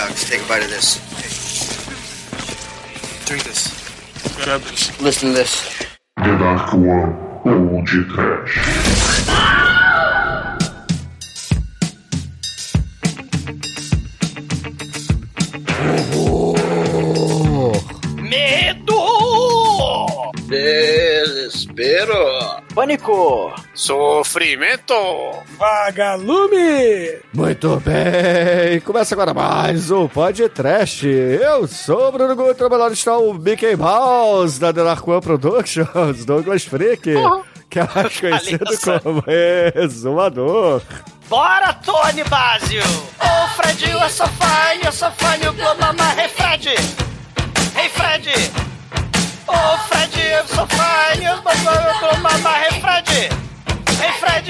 Alex, take a bite of this. Drink this. Grab this. Listen to this. The Dark One Old Trash. Medo! Pânico! Sofrimento! Vagalume! Muito bem, começa agora mais um podcast. Eu sou o Bruno Guto, lado está o Mickey Mouse da The Dark One Productions, Douglas Freak, que é mais conhecido como Exumador. Bora, Tony Basio! Ô, Fred, eu sou fã, eu sou fã, eu vou mamar, hey, Fred! Hey, Fred! Ô, Fred, eu sou fã, eu vou mamar, hey, Fred! Hey, Fred!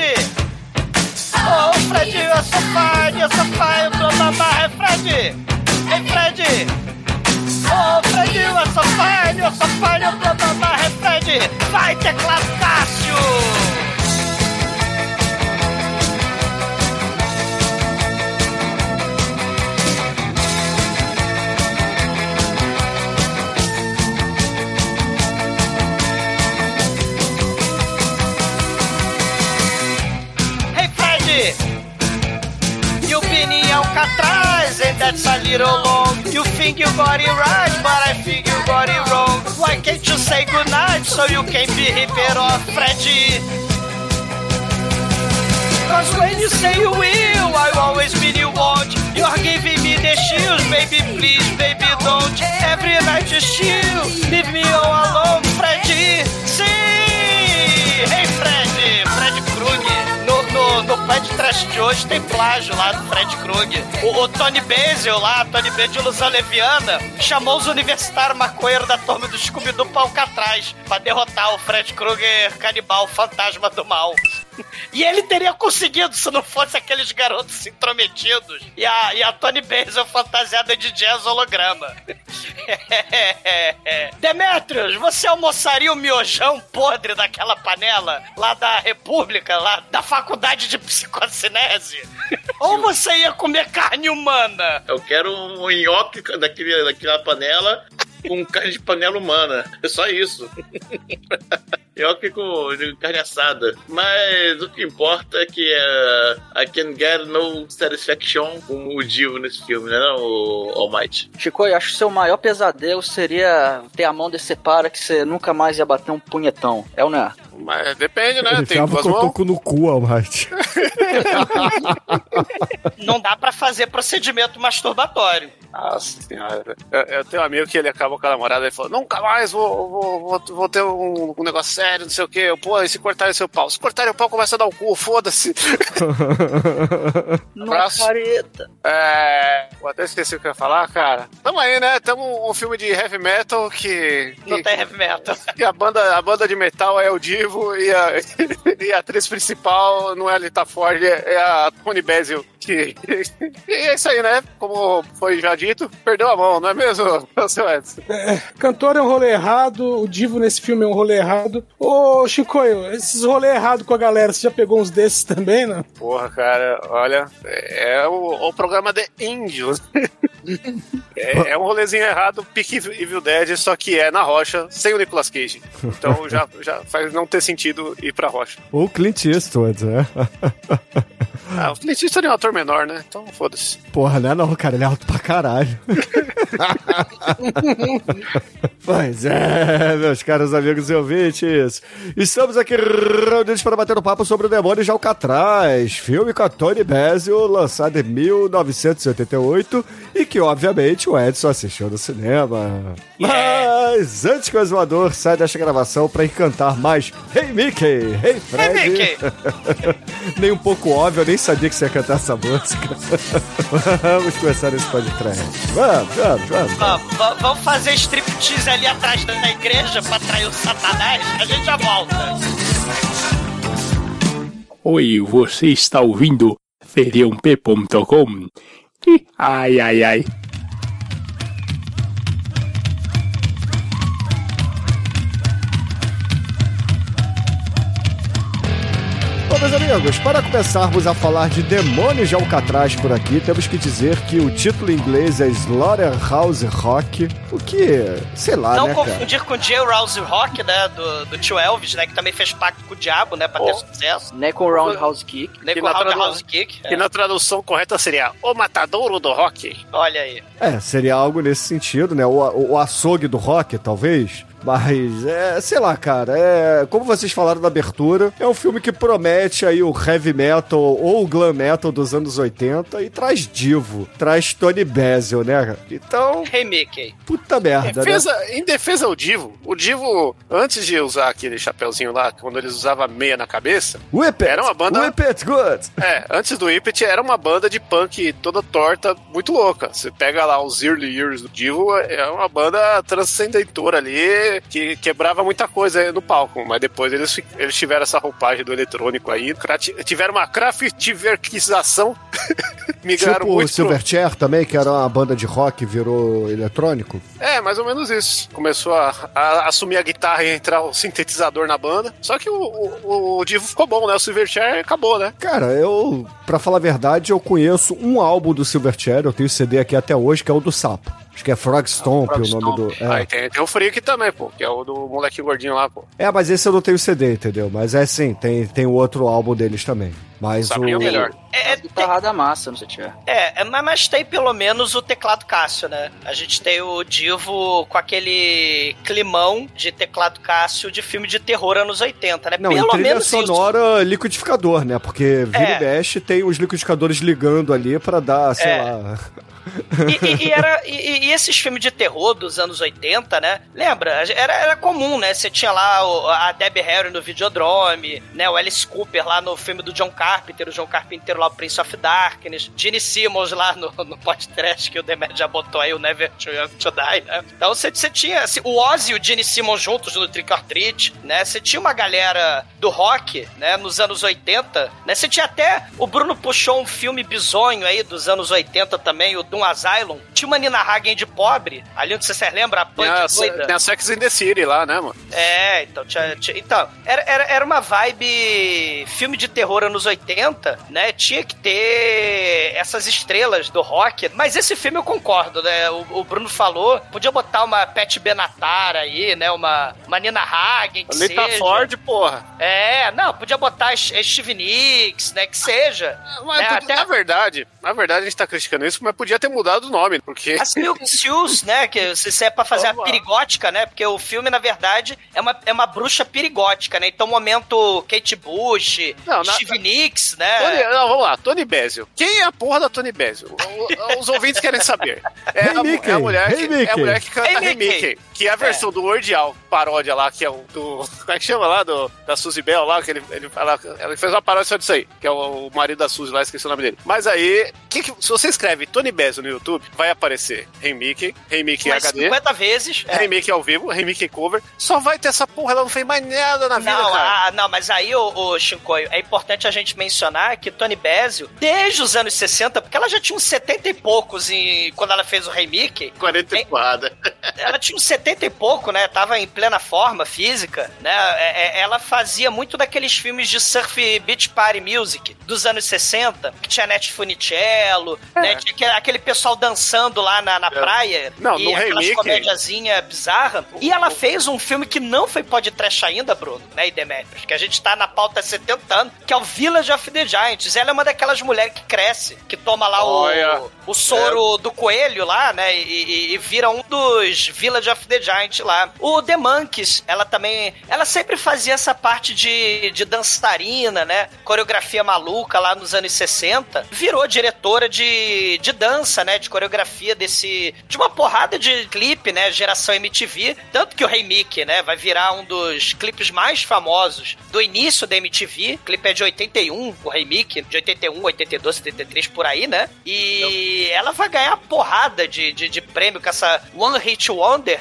Ô, Fred, eu sou fã, eu sou fã, eu vou mamar, hey, Fred! Hey, Fred! Ô, Fred, eu sou fã, eu sou fã, eu vou mamar, hey, Fred! Vai, teclado Cássio! Been in Alcatraz and that's a little long. You think you got it right, but I think you got it wrong. Why can't you say goodnight so you can be Ribeiro Freddy? Cause when you say you will, I always mean you won't. You're giving me the chills, baby, please, baby, don't. Every night you chill, leave me all alone, Freddy. Sim! De Trash de hoje tem plágio lá do Fred Krueger. O, o Tony Basil lá, Tony Basil de ilusão leviana, chamou os universitários maconheiros da turma do Scooby-Doo pra Alcatraz pra derrotar o Fred Krueger canibal, fantasma do mal. E ele teria conseguido se não fosse aqueles garotos intrometidos e a, e a Tony Basil fantasiada de jazz holograma. Demetrius, você almoçaria o miojão podre daquela panela lá da República, lá da Faculdade de Psicocinese? Ou você ia comer carne humana? Eu quero um nhoque daquele, daquela panela com carne de panela humana. É só isso. nhoque com de carne assada. Mas o que importa é que uh, I can get no satisfaction com o Dio nesse filme, né? Não, o All Might. Chico, eu acho que seu maior pesadelo seria ter a mão desse para que você nunca mais ia bater um punhetão. É ou não é? Mas depende, né? Ele Tem duas mãos. cotoco no cu, Almighty. Não dá pra fazer procedimento masturbatório. Nossa senhora. Eu, eu tenho um amigo que ele acabou com a namorada e falou: Nunca mais vou, vou, vou, vou ter um, um negócio sério, não sei o quê. Eu, Pô, e se cortarem seu pau? Se cortarem o pau, começa a dar o cu, foda-se. Abraço. careta. É. Vou até esqueci o que eu ia falar, cara. Tamo aí, né? Tamo um filme de heavy metal que. Não que, tem heavy metal. que a, banda, a banda de metal é o Divo e a, e a atriz principal não é a Lita Ford, é a Tony Basil. Que, e é isso aí, né? Como foi já dito, perdeu a mão, não é mesmo, seu Edson? Cantor é um rolê errado, o Divo nesse filme é um rolê errado. Ô, Chicoio, esses rolê errado com a galera, você já pegou uns desses também, né? Porra, cara, olha, é o, o programa de índios. É, é um rolezinho errado, pique Evil Dead, só que é na rocha, sem o Nicolas Cage. Então já, já faz não ter sentido ir pra rocha. Ou Clint Eastwood, né? Ah, o Clint Eastwood é um ator menor, né? Então foda-se. Porra, não é não, cara, ele é alto pra caralho. pois é, meus caros amigos e ouvintes. Estamos aqui reunidos para bater um papo sobre o Demônio de Alcatraz, filme com a Tony Basil, lançado em 1988 e que, obviamente, o Edson assistiu no cinema. Mas antes que o exumador saia desta gravação para encantar mais Hey Mickey, Hey Fred. Hey, Mickey. nem um pouco óbvio, eu nem sabia que você ia cantar essa música. vamos começar esse podcast. Vamos, vamos, vamos. Vamos, va- vamos fazer striptease ali atrás da igreja pra atrair o satanás? A gente já volta. Oi, você está ouvindo feriump.com? Ih, Ai, ai, ai. Meus amigos, para começarmos a falar de demônios de Alcatraz por aqui, temos que dizer que o título em inglês é Slaughterhouse Rock, o que, sei lá, Não né, cara? confundir com J. Rouse Rock, né? Do, do tio Elvis, né? Que também fez pacto com o diabo, né? Pra ter Oh. sucesso. Nem com Roundhouse Kick. Nem com Roundhouse Kick. É. na tradução correta seria O Matadouro do Rock. Olha aí. É, seria algo nesse sentido, né? O, o, o açougue do rock, talvez. Mas, é, sei lá, cara, é, como vocês falaram na abertura, é um filme que promete aí o heavy metal ou o glam metal dos anos 80 e traz divo, traz Tony Basil, né? Então, Hey, Mickey. puta merda, né? Defesa, Em defesa ao Divo, o Divo, antes de usar aquele chapeuzinho lá, quando eles usavam meia na cabeça, Whip it! Era uma banda- Whip it good! é, antes do Whippet era uma banda de punk toda torta, muito louca. Você pega lá os Early Years do Divo, é uma banda transcendentora ali, que quebrava muita coisa no palco, mas depois eles, eles tiveram essa roupagem do eletrônico aí, tiveram uma craftiverquização, migraram Tipo o muito pro- Silverchair também, que era uma banda de rock, virou eletrônico. É, mais ou menos isso. Começou a, a assumir a guitarra e entrar o sintetizador na banda. Só que o, o, o Divo ficou bom, né? O Silverchair acabou, né? Cara, eu, pra falar a verdade, eu conheço um álbum do Silverchair, eu tenho CD aqui até hoje, que é o do Sapo. Acho que é Frog Stomp Frog o nome do. Stomp. Aí É. tem, tem o Freak também, pô, que é o do moleque gordinho lá, pô. é, mas esse eu não tenho CD, entendeu? Mas é sim, tem, tem o outro álbum deles também. Mas Sabia o. o melhor. É, é, É guitarrada massa, não sei se tiver. É, é, mas mas tem pelo menos o teclado Cássio, né? A gente tem o Divo com aquele climão de teclado Cássio de filme de terror anos 80, né? Não, pelo menos isso. sonora liquidificador, né? Porque vira É. e mexe tem os liquidificadores ligando ali pra dar, sei É. lá. E, e- e era, e, e esses filmes de terror dos anos 80, né? Lembra? Era, era comum, né? Você tinha lá o- a Debbie Harry no Videodrome, né? O Alice Cooper lá no filme do John Carpenter, o John Carpenter lá, o Prince of Darkness, Gene Simmons lá no, no podcast que o Demet já botou aí, o Never Too Young to Die, né? Então você, você tinha assim, o Ozzy e o Gene Simmons juntos no Trick or Treat, né? Você tinha uma galera do rock, né? Nos anos 80, né? Você tinha até, o Bruno puxou um filme bizonho aí dos anos 80 também, o Doom Asylum. Tinha uma Nina Hagen de pobre, ali onde você se lembra, a Tem punk a, doida. tem a Sex in the City lá, né, mano? É, então, tinha, tinha- então era, era, era uma vibe filme de terror anos 80, né? Tinha que ter essas estrelas do rock. Mas esse filme eu concordo, né? O, o Bruno falou, podia botar uma Pat Benatar aí, né? Uma, uma Nina Hagen, que Lita seja. Ford, porra. É, não, podia botar Steve Nicks, né? Que seja. Mas, É, podia- até- Na verdade, na verdade a gente tá criticando isso, mas podia ter mudado o nome, porque... As Milk Shoes, né? Que se se é pra fazer a Vamos perigótica, né? Porque o filme, na verdade, é uma, é uma bruxa perigótica, né? Então, momento Kate Bush, Não, na- Steve Nicks, Tony, né? não, vamos lá, Tony Bezio. Quem é a porra da Tony Bezio? Os ouvintes querem saber. É, Hey, a, Mickey. é a mulher que, Hey, é a Mickey. mulher que canta Hey, Hey, Mickey. Mickey, que é a versão do Word Al, paródia lá, que é o do. Como é que chama lá? Do, da Suzy Bell lá, que ele, ele fala. Ela fez uma paródia só disso aí, que é o, o marido da Suzy lá, esqueci o nome dele. Mas aí, que que- se você escreve Tony Bezio no YouTube, vai aparecer Hey Mickey Umas HD. 50 vezes. é. Mickey ao vivo, Mickey cover, só vai ter essa porra, ela não fez mais nada na vida, Não, cara. ah, não, mas aí, o, o Shinkoio, é importante a gente mencionar que Tony Bezio, desde os anos 60, porque ela já tinha uns 70 e poucos em, quando ela fez o Rei Mickey, 40 e porrada. ela tinha uns 70 e pouco, né? Tava em plena forma física, né? É- é- Ela fazia muito daqueles filmes de surf beach party music dos anos 60, que tinha Net Funicello, né? Tinha aquele, aquele pessoal dançando lá na, na praia. Não, e no Mickey- comédiazinha bizarra. E ela fez um filme que não foi podcast ainda, Bruno, né? E Demetrius, que a gente tá na pauta há 70 anos, que é o Village of the Giants. Ela é uma daquelas mulheres que cresce, que toma lá Olha. o, o soro do coelho lá, né? E, e- e vira um dos Village of the Giant lá. O The Monkeys, ela também. Ela sempre fazia essa parte de, de dançarina, né? Coreografia maluca lá nos anos 60. Virou diretora de, de dança, né? De coreografia desse. De uma porrada de clipe, né? Geração MTV. Tanto que o Rei Mickey, né? Vai virar um dos clipes mais famosos do início da MTV. O clipe é de 81, o Rei Mickey, de 81, 82, 73, por aí, né? E ela vai ganhar porrada de, de, de prêmio com essa One Hit Wonder.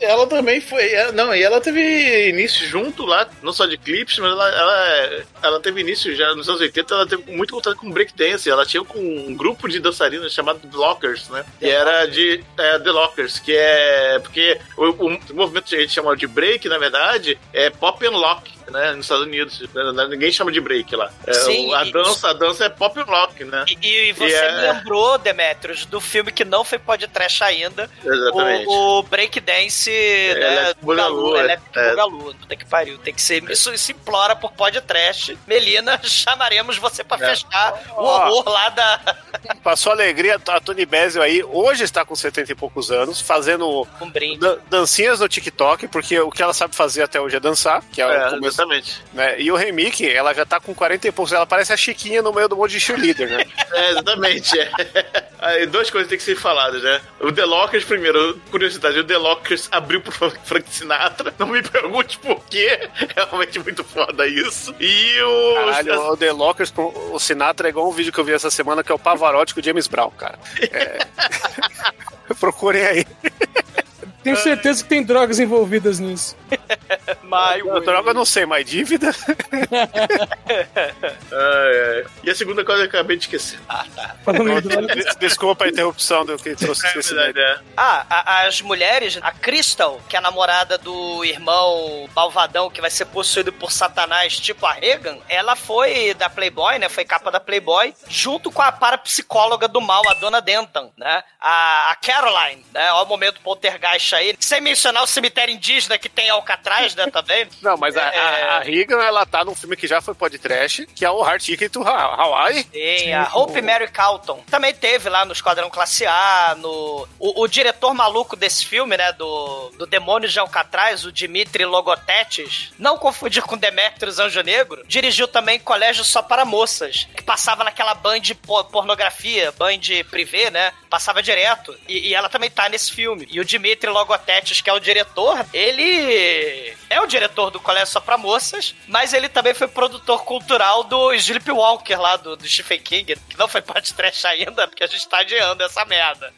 Ela também foi. Não, e ela teve início junto lá, não só de clipes, mas ela, ela, ela teve início já nos anos 80, ela teve muito contato com breakdance. Ela tinha com um grupo de dançarinas chamado Lockers, né? Que era de é, The Lockers, que é. Porque o, o movimento que a gente chama de break, na verdade, é pop and lock. Né? Nos Estados Unidos. Né, Ninguém chama de break lá. É, Sim, o- a dança, a dança é pop rock, né? E, e você E é- me lembrou, Demetrius, do filme que não foi podcast ainda. Exatamente. O, o Breakdance, né? Electric Boogaloo, Electric é. Boogaloo. Puta que pariu. Tem que ser. Isso, isso implora por podcast. Melina, chamaremos você pra É. fechar o Ó. horror lá da. Sua alegria, a Tony Basil aí hoje está com 70 e poucos anos, fazendo Um dan- dancinhas no TikTok, porque o que ela sabe fazer até hoje é dançar, que é, É, o começo, exatamente. né? E o remake, ela já tá com 40 e poucos, ela parece a Chiquinha no meio do monte de cheerleader, né? É, exatamente. É. Aí, duas coisas têm que ser faladas, né? O The Lockers, primeiro, curiosidade, o The Lockers abriu pro Frank Sinatra. Não me pergunte por quê. É realmente muito foda isso. E o. Caralho, o The Lockers com o Sinatra é igual um vídeo que eu vi essa semana, que é o Pavarotti com o James Brown, cara. É... Procurem aí. Tenho certeza que tem drogas envolvidas nisso. Mas, A droga eu não sei, mas dívida. Ai, ai. E a segunda coisa que eu acabei de esquecer. Drogas. Des- Desculpa a interrupção do que trouxe É verdade, é. Ah, a- as mulheres, a Crystal, que é a namorada do irmão malvadão que vai ser possuído por Satanás, tipo a Regan, ela foi da Playboy, né? Foi capa da Playboy, junto com a parapsicóloga do mal, a dona Denton, né? A, a Caroline, né? Olha o momento poltergeist aí. Sem mencionar o cemitério indígena que tem Alcatraz, né? Também. Não, mas a, É. a, a Regan, ela tá num filme que já foi podcast, que é o Hard Ticket to Ha- Hawaii. Tem a Hope Mary Calton. Também teve lá no Esquadrão Classe A, no... O, o diretor maluco desse filme, né, do, do Demônio de Alcatraz, o Dimitri Logotetes, não confundir com Demetrius Anjo Negro, dirigiu também Colégio Só para Moças, que passava naquela band pornografia, band privê, né, passava direto. E, e ela também tá nesse filme. E o Dimitri Logotetes, que é o diretor, ele é o diretor do Colégio Só para Moças, mas ele também foi produtor cultural do Sleepwalker lá, do, do Stephen King, que não foi parte trash ainda, porque a gente tá adiando essa merda.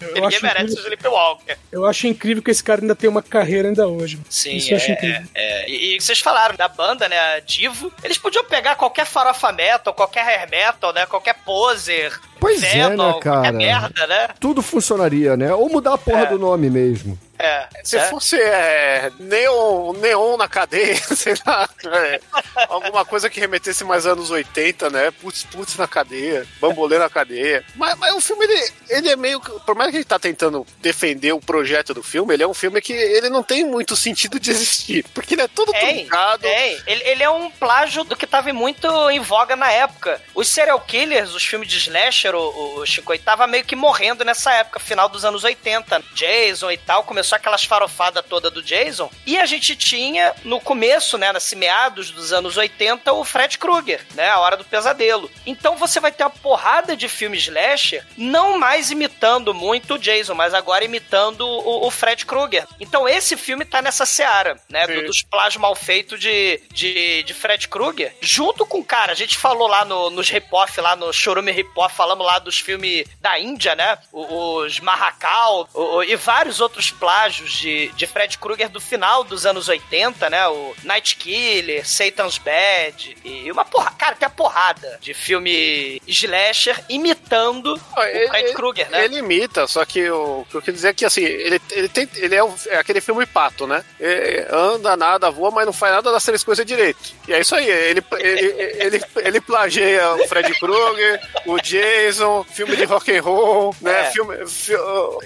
Eu Ninguém acho, merece o incrível, Sleepwalker. eu acho incrível que esse cara ainda tem uma carreira ainda hoje. Sim, Isso eu acho é, incrível. é. E, e vocês falaram da banda, né, Divo. Eles podiam pegar qualquer farofa metal, qualquer hair metal, né, qualquer poser, Pois é, Venom, né, qualquer cara? merda, né? Tudo funcionaria, né? Ou mudar a porra É. do nome mesmo. É. Se é. fosse é, neon, neon na cadeia, sei lá, é, alguma coisa que remetesse mais anos 80, né? Putz, putz na cadeia, bambolê na cadeia. Mas, mas o filme, ele, ele é meio. que- Por mais que ele tá tentando defender o projeto do filme, ele é um filme que ele não tem muito sentido de existir. Porque ele é todo truncado. tem. Ele, ele é um plágio do que tava muito em voga na época. Os serial killers, os filmes de slasher, o, o Chico, tava meio que morrendo nessa época, final dos anos 80. Jason e tal, começou aquelas farofadas toda do Jason. E a gente tinha, no começo, né, nesse meados dos anos 80, o Fred Krueger, né, a Hora do Pesadelo. Então você vai ter uma porrada de filmes slasher, não mais imitando muito o Jason, mas agora imitando o, o Fred Krueger. Então esse filme tá nessa seara, né, do- dos plágios mal feitos de, de, de Fred Krueger, junto com, cara, a gente falou lá no, nos rip-off, lá no Chorume Rip-Off, falamos lá dos filmes da Índia, né, o- os Marracal o- o- e vários outros plágios de, de Fred Krueger do final dos anos 80, né, o Night Killer, Satan's Bad e uma porra, cara, tem a porrada de filme slasher imitando o Ele- Fred Krueger, né? Ele imita, só que o, o que eu queria dizer é que assim, ele, ele, tem, ele é, o- é aquele filme pato, né? É, anda, nada, voa, mas não faz nada das três coisas direito. E é isso aí, ele, ele, ele, ele plageia o Fred Krueger, o Jason, filme de rock and roll, né? É. Filme, fi-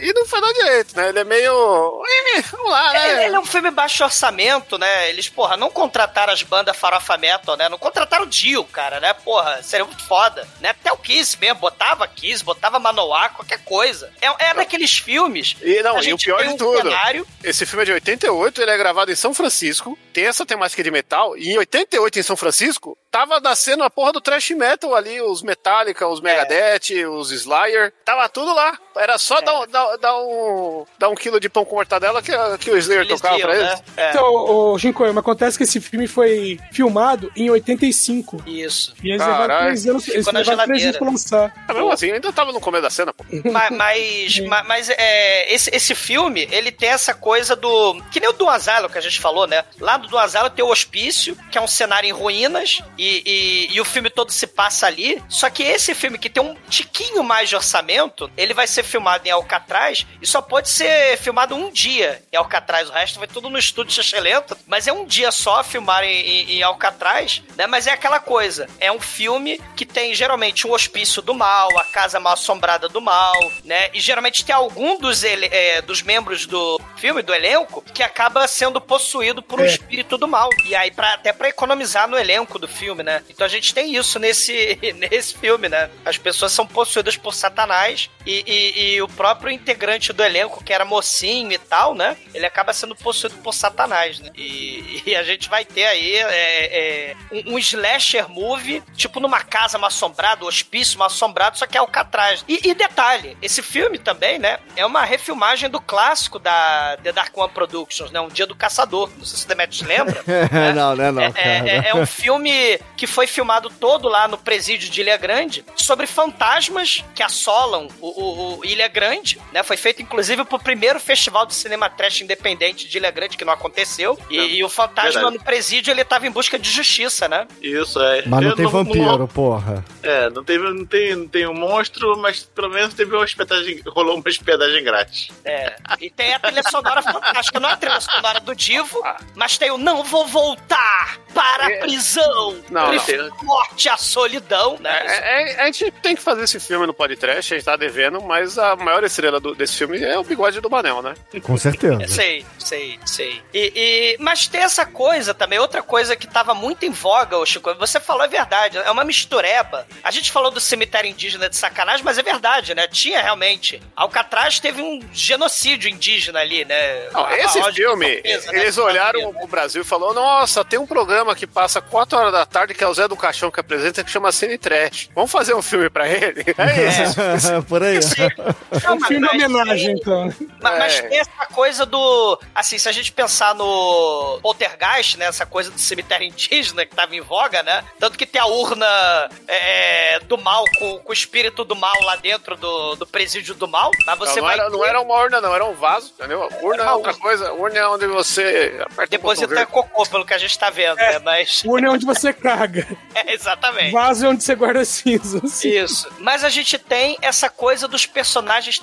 e não faz nada direito, né? Ele é meio. "Ih, Vamos lá, né? Ele, ele é um filme baixo orçamento, né? Eles, porra, não contrataram as bandas farofa metal, né? Não contrataram o Dio, cara, né? Porra, seria muito foda, né? Até o Kiss mesmo, botava Kiss, botava Manoá, qualquer coisa. É, é daqueles filmes... E não, e o pior de um tudo, cenário- esse filme é de 88, ele é gravado em São Francisco, tem essa temática de metal, e em 88 em São Francisco, tava nascendo a porra do thrash metal ali, os Metallica, os Megadeth, os Slayer, tava tudo lá. Era só dar, um- dar, dar um, dar um quilo de pão com mortadela que, que o Slayer Eles tocava iam, pra né? eles. É, Então, ô, Shinkoio, mas acontece que esse filme foi filmado em 85. isso. E eles Caralho. levaram três anos, eles levaram três anos pra lançar. Ah, mesmo assim, ainda tava no começo da cena, pô. Ma- mas, ma- mas, é, esse, esse filme, ele tem essa coisa do. Que nem o do Asylum que a gente falou, né? Lá do, do Asylum tem o hospício, que é um cenário em ruínas, e, e, e o filme todo se passa ali. Só que esse filme, que tem um tiquinho mais de orçamento, ele vai ser filmado em Alcatraz e só pode ser filmado um dia em Alcatraz. O resto vai tudo no estúdio Xexelento, mas é um dia só filmar em, em, em Alcatraz, né? Mas é aquela coisa, é um filme que tem geralmente um hospício do mal, a casa mal assombrada do mal, né? E geralmente tem algum dos, ele, é, dos membros do filme, do elenco, que acaba sendo possuído por um É. espírito do mal. E aí, pra, até pra economizar no elenco do filme, né? Então a gente tem isso nesse, nesse filme, né? As pessoas são possuídas por Satanás e, e- e o próprio integrante do elenco, que era mocinho e tal, né? Ele acaba sendo possuído por Satanás, né? E, e a gente vai ter aí é, é, um, um slasher movie, tipo numa casa mal assombrada, um hospício mal assombrado, só que é Alcatraz. E, e detalhe, esse filme também, né? É uma refilmagem do clássico da The Dark One Productions, né? Um Dia do Caçador. Não sei se o Demetrius lembra. né? não, né, não, É, é- é um filme que foi filmado todo lá no presídio de Ilha Grande sobre fantasmas que assolam o, o- o Ilha Grande, né? Foi feito inclusive pro primeiro festival de cinema trash independente de Ilha Grande que não aconteceu. E, e o fantasma verdade. no presídio ele tava em busca de justiça, né? Isso, é. Mas não Eu tem vampiro, porra. É, não, teve, não, tem, não tem um monstro, mas pelo menos teve uma hospedagem, rolou uma hospedagem grátis. É. E tem a trilha sonora fantástica, não é a trilha sonora do Divo, mas tem o Não Vou Voltar para a prisão, Não, prefiro morte à solidão, né? É, é, a gente tem que fazer esse filme no podcast, a gente tá devendo, mas a maior estrela do- desse filme é o bigode do Manel, né? Com certeza. Sei, sei, sei. E, e- mas tem essa coisa também, outra coisa que tava muito em voga, ô Chico, você falou é verdade, é uma mistureba. A gente falou do cemitério indígena de sacanagem, mas é verdade, né? Tinha realmente. Alcatraz teve um genocídio indígena ali, né? Não, A- esse filme, portuguesa, né? eles olharam o Brasil e falaram: Nossa, tem um programa que passa 4 horas da tarde que é o Zé do Caixão que apresenta que chama Cine Trash. Vamos fazer um filme pra ele? É isso. Por aí. Assim, É não, um filme mas- homenagem, então. Mas, mas É. tem essa coisa do. Assim, se a gente pensar no Poltergeist, né? Essa coisa do cemitério indígena que tava em voga, né? Tanto que tem a urna é, do mal, com, com o espírito do mal lá dentro do, do presídio do mal. Mas Não, você não vai. era, não ter- era uma urna, não, era um vaso, entendeu? Urna é uma outra urna. coisa. Urna é onde você aperta Deposita cocô, pelo que a gente tá vendo, né? Mas. Urna é onde você caga. É, exatamente. Vaso é onde você guarda cinzas. Isso. Mas a gente tem essa coisa dos personagens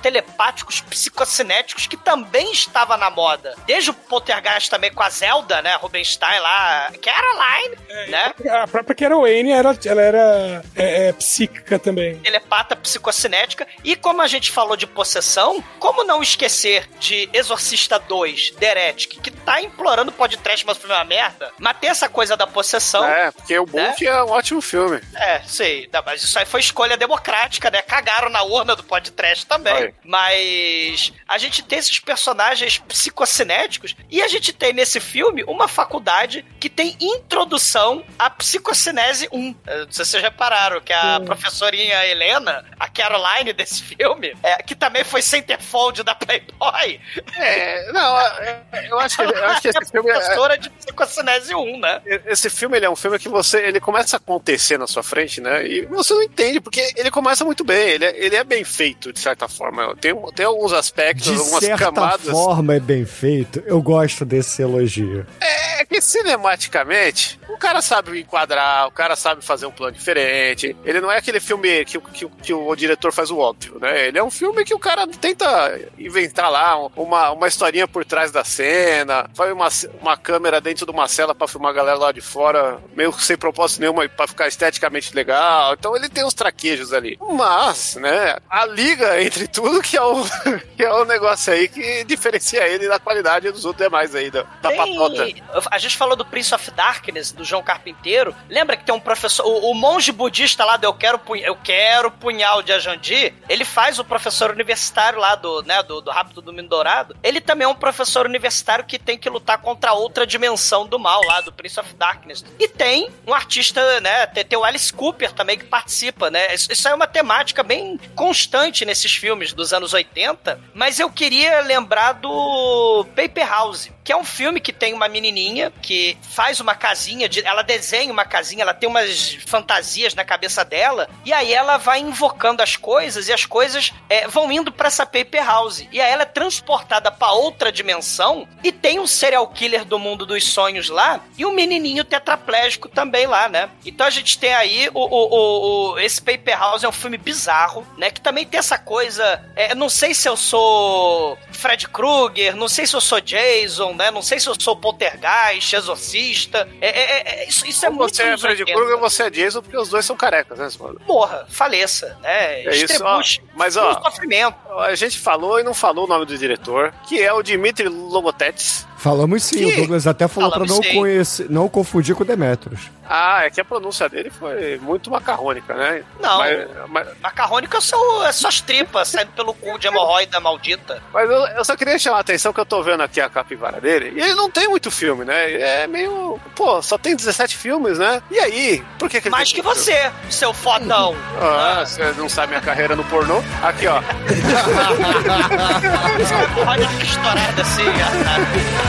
telepáticos psicocinéticos que também estava na moda. Desde o Poltergeist também com a Zelda, né? Rubenstein lá, Caroline, né? A própria Carol Wayne era, ela era é, é, psíquica também. telepata psicocinética. E como a gente falou de possessão, como não esquecer de Exorcista 2, The Heretic, que tá implorando podcast, mas o filme é uma merda, mas tem essa coisa da possessão. É, porque o Buff é um ótimo filme. É, sei. Mas isso aí foi escolha democrática, né? Cagaram na urna do podcast também. Mas a gente tem esses personagens psicocinéticos e a gente tem nesse filme uma faculdade que tem introdução à psicocinese 1. Eu Não sei se vocês repararam que a professorinha Helena, a Caroline desse filme, é, que também foi centerfold da Playboy, É, não, é, eu acho que, eu acho que é esse filme é, professora de psicocinese 1, né? esse filme ele é um filme que você ele começa a acontecer na sua frente, né? E você não entende porque ele começa muito bem, ele é, ele é bem feito de certa forma. Tem, tem alguns aspectos, De algumas certa camadas. forma é bem feito. Eu gosto desse elogio. É que cinematicamente, o cara sabe enquadrar, o cara sabe fazer um plano diferente. Ele não é aquele filme que, o- que, o- que o diretor faz o óbvio, né? Ele é um filme que o cara tenta inventar lá um- uma, uma historinha por trás da cena, faz uma, uma câmera dentro de uma cela pra filmar a galera lá de fora, meio que sem propósito nenhum, pra ficar esteticamente legal. Então ele tem uns traquejos ali. Mas, né, a liga entre tudo que é o, que é o negócio aí que diferencia ele da qualidade dos outros demais aí, da, da patota. Tem- A gente falou do Prince of Darkness, do João Carpinteiro. Lembra que tem um professor. O, o monge budista lá do Eu Quero, Punha- eu quero Punhal de Ajandi. Ele faz o professor universitário lá do, né, do, do Rápido do Dourado. Ele também é um professor universitário que tem que lutar contra outra dimensão do mal lá, do Prince of Darkness. E tem um artista, né? Tem, tem o Alice Cooper também que participa, né? Isso, isso é uma temática bem constante nesses filmes dos anos 80. Mas eu queria lembrar do Paper House que é um filme que tem uma menininha que faz uma casinha, de, ela desenha uma casinha, ela tem umas fantasias na cabeça dela, e aí ela vai invocando as coisas e as coisas é, vão indo pra essa paper house. E aí ela é transportada pra outra dimensão e tem um serial killer do mundo dos sonhos lá e um menininho tetraplégico também lá, né? Então a gente tem aí o, o, o, o esse paper house é um filme bizarro, né? Que também tem essa coisa, é, não sei se eu sou Fred Krueger, não sei se eu sou Jason, né? Não sei se eu sou Poltergeist, Exorcista. É, é, é, isso, isso é Ou muito você é anos Fred 80. Krueger, você é Jason, porque os dois são carecas, né? Morra, faleça, né? É isso, ó. Mas, o ó, sofrimento. a gente falou e não falou o nome do diretor, que é o Dimitri Logotetes. Falamos sim, Que? o Douglas até falou pra Falamos não, conhecer, não confundir com o Demetros. Ah, é que a pronúncia dele foi muito macarrônica, né? Não. Mas, mas, Macarrônico é, só, é suas tripas saindo pelo cu de hemorroida maldita. mas eu, eu só queria chamar a atenção que eu tô vendo aqui a capivara dele, e ele não tem muito filme, né? É meio. Pô, só tem 17 filmes, né? E aí? Por que, que ele Mais tem que tanto filme? você, seu fodão. Ah, você não sabe minha carreira no pornô? Aqui, ó. Olha que estourada assim.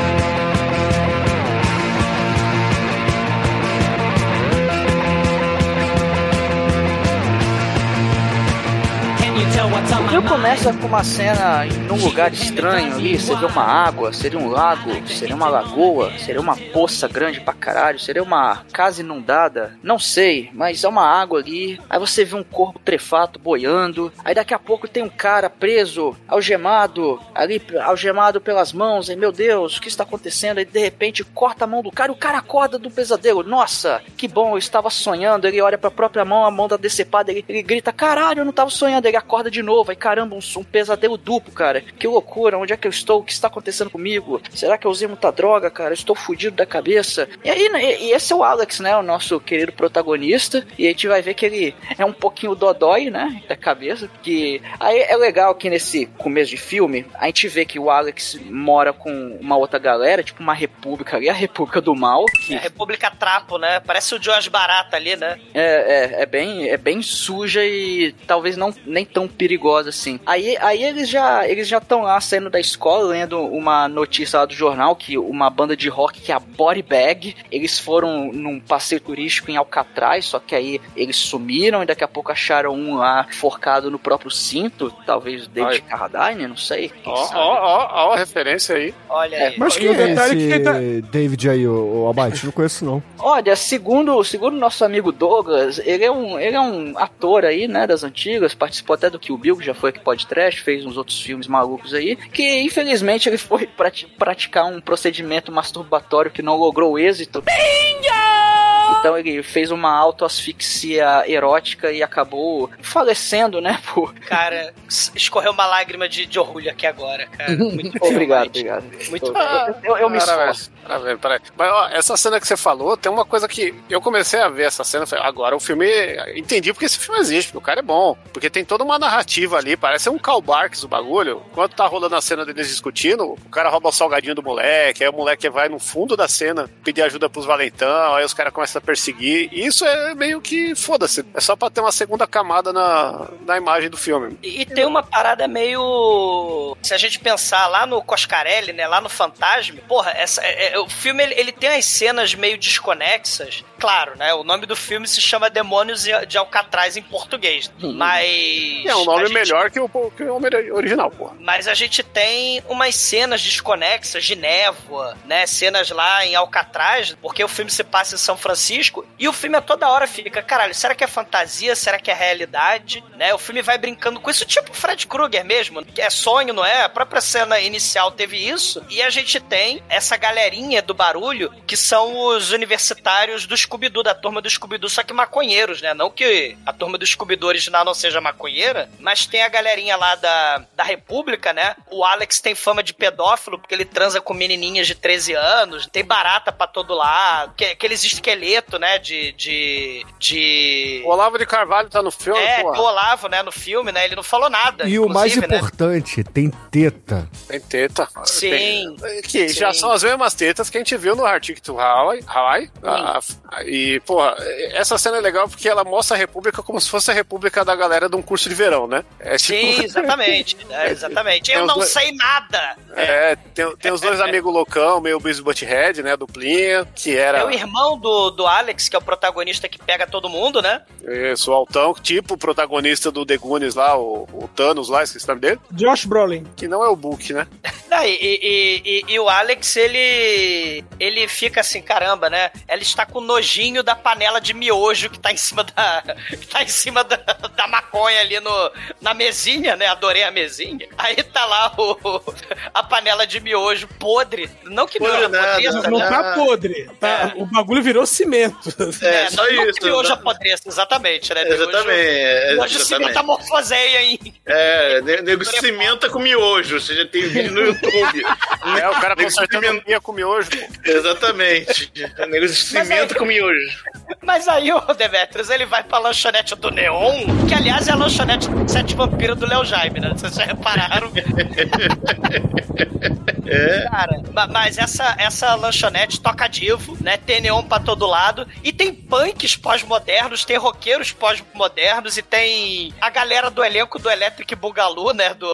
Filme começa com uma cena em um lugar estranho ali, seria uma água, seria um lago, seria uma lagoa, seria uma poça grande pra caralho, seria uma casa inundada, não sei, mas é uma água ali. Aí você vê um corpo trefato boiando, aí daqui a pouco tem um cara preso, algemado, ali algemado pelas mãos, aí meu Deus, o que está acontecendo? Aí de repente corta a mão do cara, e o cara acorda do pesadelo. Nossa, que bom, eu estava sonhando. Ele olha pra própria mão, a mão tá decepada, ele, ele grita: Caralho, eu não tava sonhando. Ele acorda de novo, aí caramba, um, um pesadelo duplo, cara. Que loucura, onde é que eu estou? O que está acontecendo comigo? Será que eu usei muita droga, cara? Estou fudido da cabeça. E aí, né, e, e esse é o Alex, né? O nosso querido protagonista. E a gente vai ver que ele é um pouquinho dodói, né? Da cabeça. Que aí é legal que nesse começo de filme, a gente vê que o Alex mora com uma outra galera, tipo uma república ali, a República do Mal. Que É República Trapo, né? Parece o Jones Barata ali, né? é, é, é bem, é bem suja e talvez não nem tão perigosa assim. Aí, aí eles já eles já estão lá saindo da escola lendo uma notícia lá do jornal que uma banda de rock que é a Body Bag, eles foram num passeio turístico em Alcatraz, só que aí eles sumiram e daqui a pouco acharam um lá forcado no próprio cinto, talvez David Carradine, não sei. Ó, ó, ó, ó a referência aí. Olha É, aí. Mas E quem o é detalhe esse que tá- David aí, o, o Abate? Não conheço, não. Olha, segundo, segundo nosso amigo Douglas, ele é um, ele é um ator aí, né, das antigas, participou até do Kill Bill, que já foi aqui podcast, fez uns outros filmes malucos aí, que infelizmente ele foi prati- praticar um procedimento masturbatório que não logrou êxito. Então ele fez uma autoasfixia erótica e acabou falecendo, né, por... Cara, escorreu uma lágrima de, de orgulho aqui agora, cara. Muito Obrigado, obrigado. Muito eu, eu, eu me esforço. Parabéns, parabéns. Mas ó, essa cena que você falou, tem uma coisa que eu comecei a ver essa cena, falei, agora o filme, entendi porque esse filme existe, porque o cara é bom, porque tem toda uma narrativa ali, parece um callbarks o bagulho. Enquanto tá rolando a cena deles discutindo, o cara rouba o salgadinho do moleque, aí o moleque vai no fundo da cena pedir ajuda pros valentão, aí os caras começam a perseguir. E isso é meio que foda-se, é só pra ter uma segunda camada na, na imagem do filme. E, e tem uma parada meio. Se a gente pensar lá no Coscarelli, né? Lá no Fantasma, porra, essa, é- é- o filme ele, ele tem as cenas meio desconexas. Claro, né? O nome do filme se chama Demônios de Alcatraz em português. Mas. É um nome gente- melhor que o, que o original, porra. Mas a gente tem umas cenas desconexas de névoa, né? Cenas lá em Alcatraz, porque o filme se passa em São Francisco e o filme a toda hora fica, caralho, será que é fantasia? Será que é realidade? Né? O filme vai brincando com isso, tipo Fred Krueger mesmo, que é sonho, não é? A própria cena inicial teve isso e a gente tem essa galerinha galerinha do barulho que são os universitários do Scooby-Doo, da turma do Scooby-Doo, só que maconheiros, né? Não que a turma do Scooby-Doo original não seja maconheira, mas tem a galerinha lá da, da República, né? O Alex tem fama de pedófilo porque ele transa com menininhas de 13 anos, tem barata pra todo lado, que, aqueles esqueletos, né? De. de, de... O Olavo de Carvalho tá no filme, É, porra. o Olavo, né, no filme, né? Ele não falou nada. E o mais né? importante, tem teta. Tem teta. Sim. Tem- que Sim. já são as mesmas tetas que a gente viu no Arctic to Hawaii. Hawaii. Ah, e, porra, essa cena é legal porque ela mostra a República como se fosse a República da galera de um curso de verão, né? É Sim, tipo. exatamente. É, exatamente. Eu não dois- sei nada. É, tem, tem os dois amigos loucão, meio Beavis Butthead, né? Duplinha, que era. É o irmão do, do Alex, que é o protagonista que pega todo mundo, né? Isso, o Altão, tipo o protagonista do The Goonies lá, o, o Thanos lá, esqueci o nome dele. Josh Brolin. Que não é o Book, né? Não, e, e- e- e o Alex, ele. Ele fica assim, caramba, né? Ela está com nojinho da panela de miojo que tá em cima da. que tá em cima da, da maconha ali no, na mesinha, né? Adorei a mesinha. Aí tá lá o, a panela de miojo podre. Não que Podre miojo nada, apodreça, Não né? tá podre. Tá, O bagulho virou cimento. É, só não isso. que miojo né? apodreça, exatamente, né? Exatamente. é, Miojo se exatamente. metamorfoseia em. É, ne- nego cimenta com miojo. Você já tem vídeo no YouTube. É, o cara Nego consertando cimenta- a pia com miojo, pô. Exatamente. O nego cimenta aí- com miojo. Mas aí o Demetrius, ele vai pra lanchonete do Neon, que aliás é a lanchonete Sete Vampiros do Léo Jaime, né? Vocês já repararam? É. Cara, ma- mas essa, essa lanchonete toca divo, né? Tem neon pra todo lado. E tem punks pós-modernos, tem roqueiros pós-modernos e tem a galera do elenco do Electric Boogaloo, né? Do,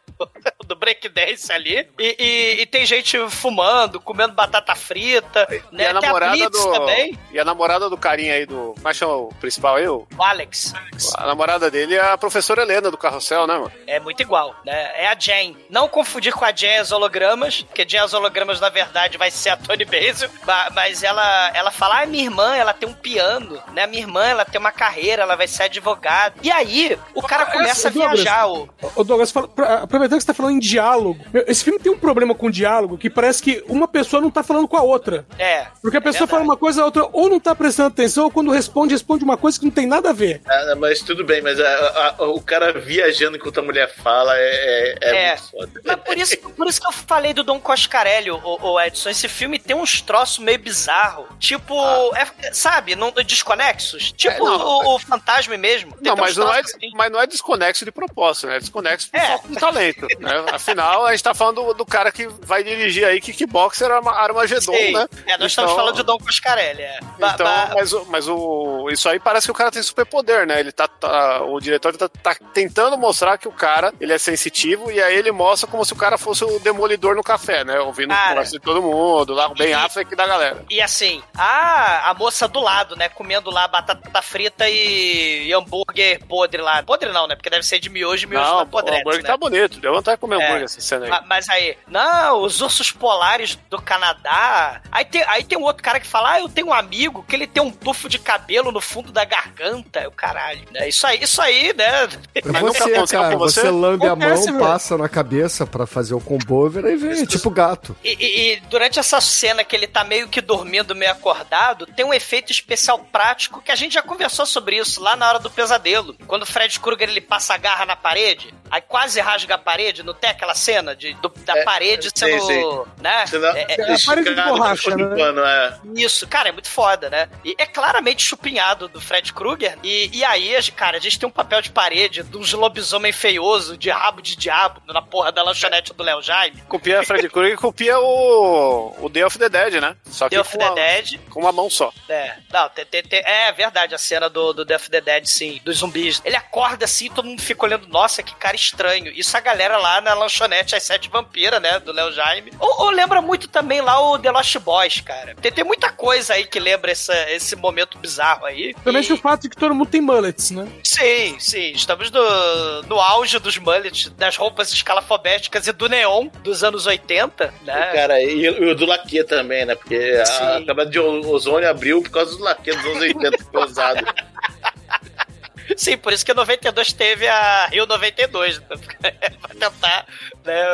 do breakdance ali. E, e- e tem gente fumando, comendo batata frita, E né? a tem a namorada Blitz do. também, E a namorada do carinha aí do. Como é que chama o principal aí? O- o Alex. A namorada dele é a professora Helena do Carrossel, né, mano? É muito igual, né? É a Jen. Não confundir com a Jen as hologramas, porque Jen as hologramas, na verdade, vai ser a Tony Basil, ma- mas ela, ela fala, ah, minha irmã, ela tem um piano, né? Minha irmã, ela tem uma carreira, ela vai ser advogada. E aí, o cara começa a Douglas, viajar, o... Ô Douglas, fala- aproveitando que você tá falando diálogo, esse filme tem um problema com diálogo que parece que uma pessoa não tá falando com a outra. É. Porque a pessoa verdade. fala uma coisa, a outra ou não tá prestando atenção, ou quando responde, responde uma coisa que não tem nada a ver. Ah, mas tudo bem, mas a- a- o cara viajando enquanto a mulher fala é, é, é É. muito foda. Mas por isso, por isso que eu falei do Dom Coscarelli, o, o Edson. Esse filme tem uns troços meio bizarro. Tipo, é- sabe, não, desconexos. Tipo É, não. o, o fantasma mesmo. Tem Não, mas não, é, assim. mas não é desconexo de propósito, né? É desconexo por É. falta de talento. Né? Afinal, a gente tá falando do, do cara que vai dirigir aí Kickboxer Arma- Armagedon, Sei. né? É, nós estamos Então- falando de Dom Coscarelli, é. Ba- Então, ba- mas, o- mas o, isso aí parece que o cara tem superpoder, né? Ele tá, tá- o diretor tá, tá tentando mostrar que o cara ele é sensitivo e aí ele mostra como se o cara fosse o demolidor no café, né? Ouvindo Cara. conversa de todo mundo, lá o E- Affleck da galera. E assim, a, a moça do lado, né, comendo lá batata frita e, e hambúrguer podre lá. Podre não, né? Porque deve ser de miojo e miojo Não, não o apodrece, hambúrguer né? tá bonito. Deu vontade de comer. Hambúrguer essa cena aí. Ma- Mas aí, não, os ursos polares do Canadá. Aí tem, aí tem um outro cara que fala: Ah, eu tenho um amigo que ele tem um tufo de cabelo no fundo da garganta. O caralho. né? Isso aí, isso aí, né? Mas Você, cara, com você? você lambe a Acontece, mão, velho. passa na cabeça pra fazer o combo over e vem, tipo gato. E, e- e durante essa cena que ele tá meio que dormindo, meio acordado, tem um efeito especial prático que a gente já conversou sobre isso lá na hora do pesadelo. Quando o Fred Krueger ele passa a garra na parede, aí quase rasga a parede, não tem aquela cena de, do- da É, parede sendo. sim. né? Senão, É- é- a parede de borracha, né? Pano, é. isso, cara, é muito foda, né? E é claramente chupinhado do Fred Krueger. E, e aí, a gente- cara, a gente tem um papel de parede de uns lobisomem feioso, de rabo de diabo, na porra da lanchonete do Léo Jaime. Copia Fred Krueger e copia o, o Day of the Dead, né? Só que Day of com, the a- Dead. com uma mão só. É, não, tem, tem- tem- é verdade a cena do, do Death of the Dead, sim, dos zumbis. Ele acorda assim, todo mundo fica olhando, nossa, que cara estranho. Isso a galera lá na lanchonete As Sete Vampiras, né, do Léo Jaime. Ou, ou lembra muito também lá o The Lost Boys, cara. Tem, tem muita coisa aí que lembra essa, esse momento bizarro aí. Também E- o fato de que todo mundo tem mullets, né? Sim, sim. Estamos no, no auge dos mullets, das roupas escalafobéticas e do neon dos anos 80, né? Cara, e, e o do laque também, né? Porque a Sim. camada de ozônio abriu por causa do laque dos anos 80 que foi usado. Sim, por isso que 92 teve a Rio 92, né? pra tentar né,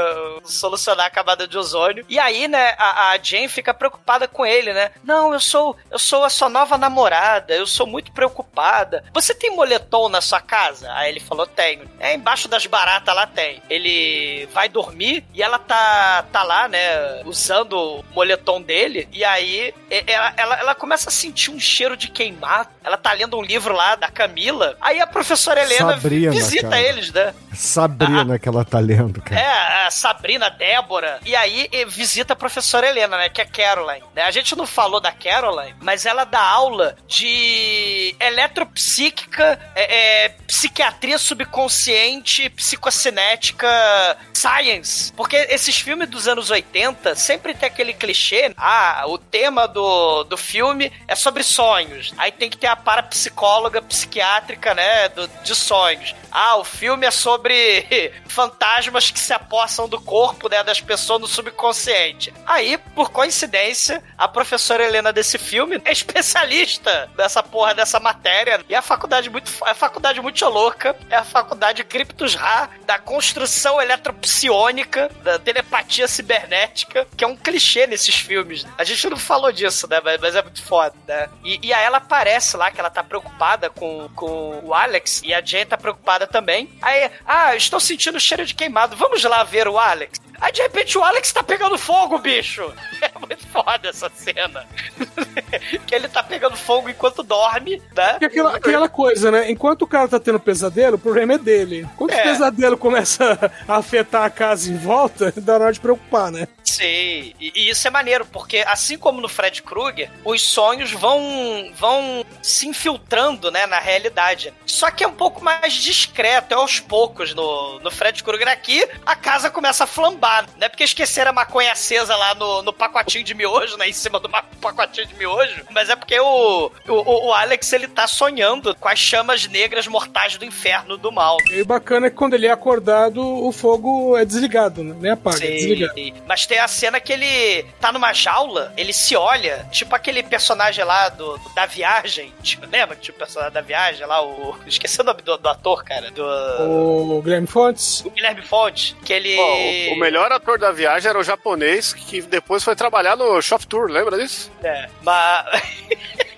solucionar a camada de ozônio. E aí, né, a, a, Jane fica preocupada com ele, né? Não, eu sou, eu sou a sua nova namorada, eu sou muito preocupada. Você tem moletom na sua casa? Aí ele falou, tenho. É, embaixo das baratas lá tem. Ele vai dormir e ela tá, tá lá, né, usando o moletom dele, e aí ela, ela, ela começa a sentir um cheiro de queimado. Ela tá lendo um livro lá da Camila, aí a professora Helena Sabrina, visita cara. eles, né? Sabrina que ela tá lendo, cara. É, a Sabrina, Débora. E aí visita a professora Helena, né? Que é Caroline. Né? A gente não falou da Caroline, mas ela dá aula de eletropsíquica, é, é, psiquiatria subconsciente, psicocinética, science. Porque esses filmes dos anos 80 sempre tem aquele clichê. Ah, o tema do, do filme é sobre sonhos. Aí tem que ter a parapsicóloga psiquiátrica, né? Do, de sonhos. Ah, o filme é sobre fantasmas que se apossam do corpo né, das pessoas no subconsciente. Aí, por coincidência, a professora Helena desse filme é especialista dessa porra dessa matéria. E a faculdade muito, a faculdade muito louca é a faculdade Cryptus Ra da construção eletropsiônica, da telepatia cibernética, que é um clichê nesses filmes. A gente não falou disso, né? Mas, mas é muito foda, né? E, e aí ela aparece lá que ela tá preocupada com, com o Alex e a Jane tá preocupada também. Aí, ah, estou sentindo cheiro de queimado. Vamos lá ver o Alex. Aí de repente o Alex tá pegando fogo, bicho. É muito foda essa cena. que ele tá pegando fogo enquanto dorme, né? Aquela, aquela coisa, né? Enquanto o cara tá tendo pesadelo, o problema é dele. Quando É. o pesadelo começa a afetar a casa em volta, dá hora de preocupar, né? Sim, e, e isso é maneiro, porque assim como no Fred Krueger, os sonhos vão vão se infiltrando, né, na realidade. Só que é um pouco mais discreto, é aos poucos no, no Fred Krueger aqui, a casa começa a flambar, né? Porque esqueceram a maconha acesa lá no, no pacotinho de miojo, né, em cima do pacotinho de miojo, mas é porque o, o, o Alex, ele tá sonhando com as chamas negras mortais do inferno do mal. E o bacana é que quando ele é acordado, o fogo é desligado, né? Nem apaga, é desligado. Sim. Mas tem a cena que ele tá numa jaula, ele se olha, tipo aquele personagem lá do, da viagem. Tipo, lembra? Tipo o personagem da viagem lá, o. Esqueci o nome do, do ator, cara. Do. O Guilherme Fontes. O Guilherme Fonte, que ele. Ó, o, o melhor ator da viagem era o japonês que depois foi trabalhar no Shop Tour, lembra disso? É, mas.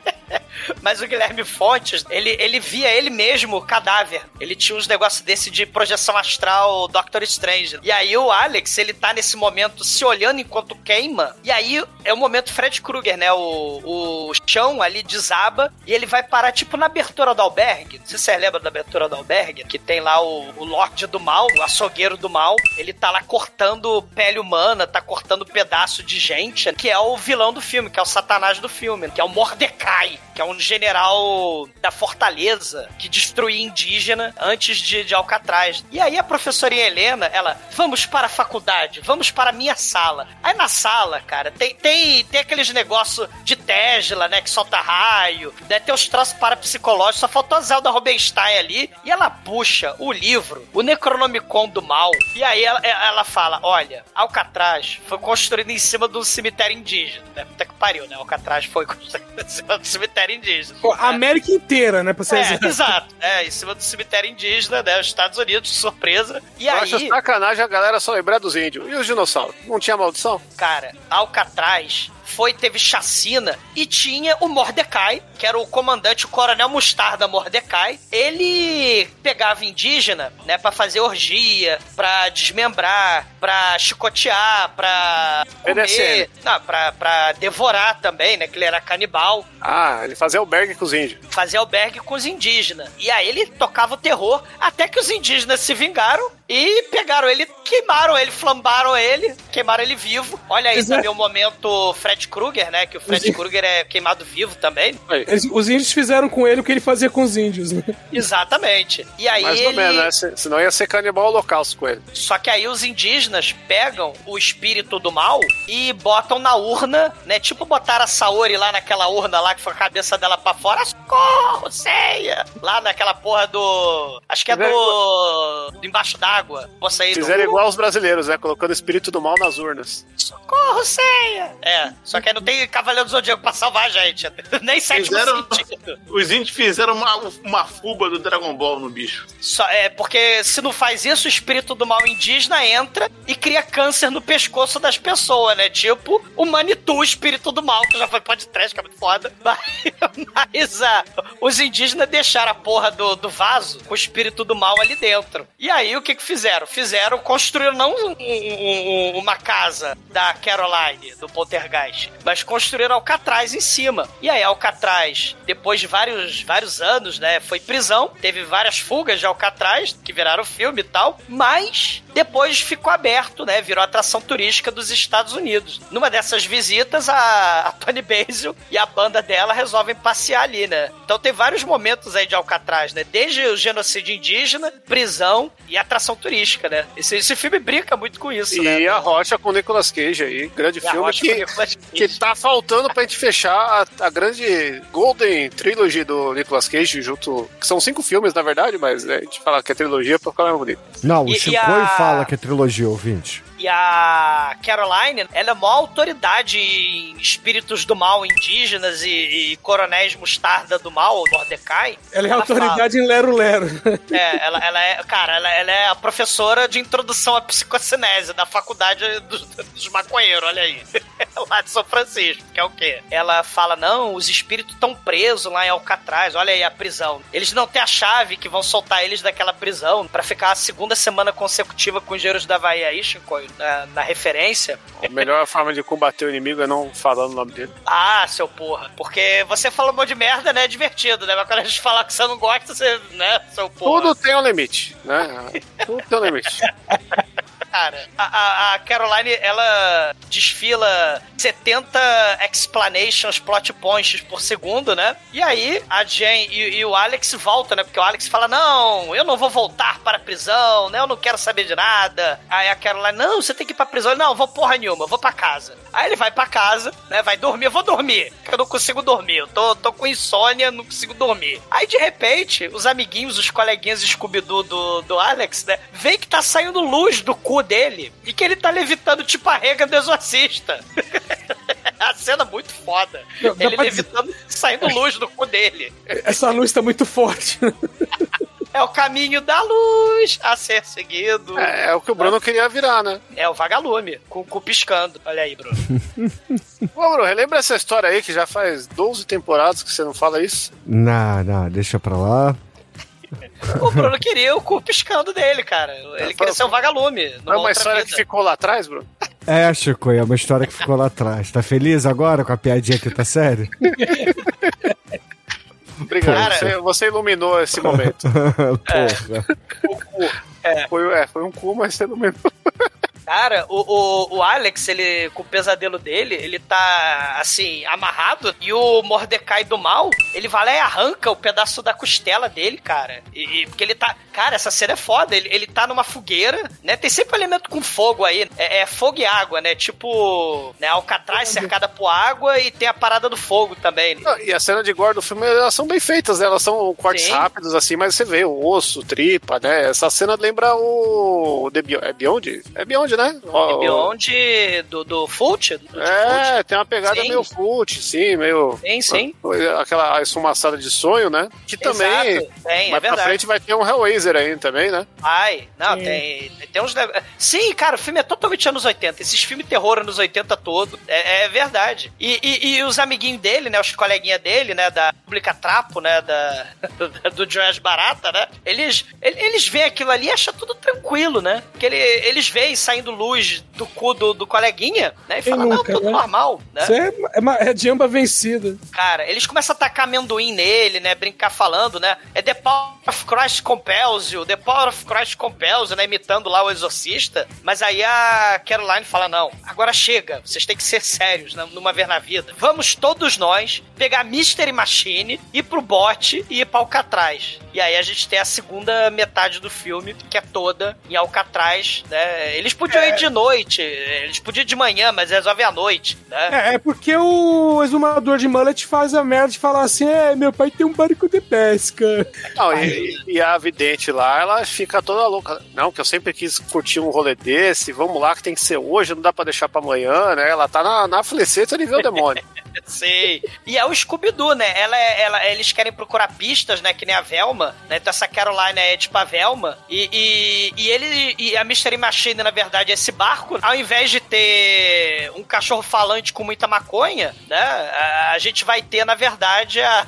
Mas o Guilherme Fontes, ele, ele via ele mesmo cadáver. Ele tinha uns negócios desse de projeção astral Doctor Strange. E aí o Alex, ele tá nesse momento se olhando enquanto queima. E aí é o momento Fred Krueger, né? O, o chão ali desaba e ele vai parar tipo na abertura do albergue. Não sei se você lembra da abertura do albergue, que tem lá o, o Lorde do Mal, o açougueiro do mal. Ele tá lá cortando pele humana, tá cortando pedaço de gente, que é o vilão do filme, que é o satanás do filme, que é o Mordecai, que é um general da fortaleza que destruía indígena antes de, de Alcatraz. E aí a professorinha Helena, ela, vamos para a faculdade, vamos para a minha sala. Aí na sala, cara, tem, tem, tem aqueles negócios de Tesla, né, que solta raio, né, tem os troços parapsicológicos, só faltou a Zelda Rubinstein ali, e ela puxa o livro, o Necronomicon do Mal, e aí ela, ela fala, olha, Alcatraz foi construído em cima de um cemitério indígena, né, puta que pariu, né, Alcatraz foi construído em cima do cemitério indígena. Pô, a América inteira, né? Pra ser É, exato. exato. É, em cima do cemitério indígena, né? Os Estados Unidos, surpresa. E Eu aí, acho sacanagem a galera só lembrar dos índios. E os dinossauros? Não tinha maldição? cara, Alcatraz foi, teve chacina e tinha o Mordecai, que era o comandante, o coronel Mostarda Mordecai. Ele pegava indígena, né, pra fazer orgia, pra desmembrar, pra chicotear, pra comer, não, pra, pra devorar também, né, que ele era canibal. Ah, ele fazia albergue com os índios. fazer albergue com os indígenas. E aí ele tocava o terror até que os indígenas se vingaram e pegaram ele, queimaram ele, flambaram ele, queimaram ele vivo. Olha aí é. também o momento Fred Krueger, né? Que o Fred Os- Krueger é queimado vivo também. Eles- os índios fizeram com ele o que ele fazia com os índios, né? Exatamente. E aí Mais ele. ou menos, né? Se- Senão ia ser canibal holocausto com ele. Só que aí os indígenas pegam o espírito do mal e botam na urna, né? Tipo botar a Saori lá naquela urna lá que foi a cabeça dela pra fora. socorro, ceia! Lá naquela porra do. Acho que é do. do embaixo d'água. Posso sair Fizeram do. igual os brasileiros, né? Colocando o espírito do mal nas urnas. Socorro, ceia! É, só que aí não tem Cavaleiro do Zodíaco pra salvar a gente. Nem sétimo Fizeram- sentido. Os índios fizeram uma, uma fuba do Dragon Ball no bicho. Só, é, porque se não faz isso, o espírito do mal indígena entra e cria câncer no pescoço das pessoas, né? Tipo o Manitou, o espírito do mal, que já foi podcast, que é muito foda. Mas, mas, ah, os indígenas deixaram a porra do, do vaso com o espírito do mal ali dentro. E aí, o que que fizeram? Fizeram, construíram não um- um- um- uma casa da Caroline, do Poltergeist, mas construíram Alcatraz em cima. E aí, Alcatraz, depois de vários, vários anos, né, foi prisão, teve várias fugas de Alcatraz, que viraram filme e tal, mas depois ficou aberto, né, virou atração turística dos Estados Unidos. Numa dessas visitas, a, a Tony Basil e a banda dela resolvem passear ali, né. Então tem vários momentos aí de Alcatraz, né, desde o genocídio indígena, prisão e atração turística, né. Esse, esse filme brinca muito com isso, né. E a Rocha com o Nicolas Cage aí, grande E a filme que, que tá faltando pra gente fechar a, a grande Golden Trilogy do Nicolas Cage junto. Que são cinco filmes, na verdade, mas né, a gente fala que é trilogia pra ficar mais bonito. Não, o E- e Chico a- fala que é trilogia, ouvinte. E a Caroline, ela é a maior autoridade em espíritos do mal indígenas e, e coronéis mostarda do mal, Mordecai. Ela é fala- autoridade em Lero Lero. É, ela, ela é, cara, ela, ela é a professora de introdução à psicocinese da faculdade dos, dos maconheiros, olha aí. lá de São Francisco, que é o quê? Ela fala, não, os espíritos estão presos lá em Alcatraz, olha aí a prisão. Eles não têm a chave que vão soltar eles daquela prisão pra ficar a segunda semana consecutiva com os engenheiros da Havaí aí, Chico, na, na referência. A melhor forma de combater o inimigo é não falar o nome dele. Ah, seu porra. Porque você fala um monte de merda, né? É divertido, né? Mas quando a gente falar que você não gosta, você, né, seu porra. Tudo tem um limite, né? Tudo tem um limite. Cara, a, a- a Caroline, ela desfila 70 explanations, plot points por segundo, né? E aí, a Jane e, e o Alex voltam, né? Porque o Alex fala, não, eu não vou voltar para a prisão, né? Eu não quero saber de nada. Aí a Caroline, não, você tem que ir pra prisão. Ele, Não, vou porra nenhuma, vou pra casa. Aí ele vai pra casa, né? Vai dormir, eu vou dormir, porque eu não consigo dormir. Eu tô, tô com insônia, não consigo dormir. Aí, de repente, os amiguinhos, os coleguinhas Scooby-Doo do, do Alex, né? Vem que tá saindo luz do cu dele e que ele tá levitando tipo a rega do exorcista. a cena muito foda. Dá ele levitando, saindo luz do cu dele. Essa luz tá muito forte. É o caminho da luz a ser seguido. É, é o que o Bruno queria virar, né? É o vagalume, com o cu piscando. Olha aí, Bruno. Ô, Bruno, relembra essa história aí que já faz 12 temporadas que você não fala isso? Não, não, deixa pra lá. O Bruno queria o cu piscando dele, cara. Ele queria ser um vagalume. Não é uma história vida. que ficou lá atrás, Bruno? É, Chico, é uma história que ficou lá atrás. Tá feliz agora com a piadinha que tá sério? Obrigado. Cara, você, você iluminou esse momento. Porra. Foi, é, foi um cu, mas você iluminou. Cara, o, o, o Alex, ele, com o pesadelo dele, ele tá, assim, amarrado. E o Mordecai do mal, ele vai lá e arranca o pedaço da costela dele, cara. E, e- porque ele tá. Cara, essa cena é foda. Ele, ele tá numa fogueira, né? Tem sempre elemento com fogo aí. É, é fogo e água, né? Tipo, né? Alcatraz cercada por água e tem a parada do fogo também. Não, E a cena de gore do filme, elas são bem feitas, né? Elas são cortes Sim. rápidos, assim, mas você vê o osso, tripa, né? Essa cena lembra o. The Beyond, é Beyond? É Beyond, né? O- Beyond do, do Fult? Do, É, tem uma pegada Sim. meio fute, sim, meio. Sim, sim. Aquela esfumaçada de sonho, né? Que também. Exato, tem, é mais pra frente vai ter um Hellraiser aí também, né? Ai, não, tem, tem uns. Sim, cara, o filme é totalmente anos 80. Esses filmes terror anos 80 todo. É, é verdade. E, e, e os amiguinhos dele, né? Os coleguinhas dele, né? Da Publica Trapo, né? Da, do Joás Barata, né? Eles, ele- eles veem aquilo ali e acham tudo tranquilo, né? Porque ele, eles veem saindo luz do cu do, do coleguinha, né? E Quem falam, não, nunca, tudo né? normal, né? Isso é, é, uma- é jamba vencida. Cara, eles começam a tacar amendoim nele, né? Brincar falando, né? É The Power of Christ Compels you, The Power of Christ Compels you, né? Imitando lá o exorcista. Mas aí a Caroline fala: não, agora chega, vocês têm que ser sérios né? numa vez na vida. Vamos todos nós pegar Mystery Machine, ir pro bote e ir pra Alcatraz. E aí a gente tem a segunda metade do filme, que é toda em Alcatraz, né? Eles podiam ir de noite, eles podiam ir de manhã, mas resolvem à noite, né? É, é porque o exumador de mullet faz a merda de falar assim: é, meu pai tem um barco de pesca. Não, e, e a vidente lá, ela fica toda louca. Não, que eu sempre quis curtir um rolê desse, vamos lá que tem que ser hoje, não dá pra deixar pra amanhã, né? Ela tá na, na ver o demônio. Sei. E é o Scooby-Doo, né? Ela, é- ela, eles querem procurar pistas, né? Que nem a Velma, né? Então essa Caroline é tipo a Velma. E, e, e ele e a Mystery Machine, na verdade, é esse barco. Ao invés de ter um cachorro falante com muita maconha, né? A, a gente vai ter, na verdade, a,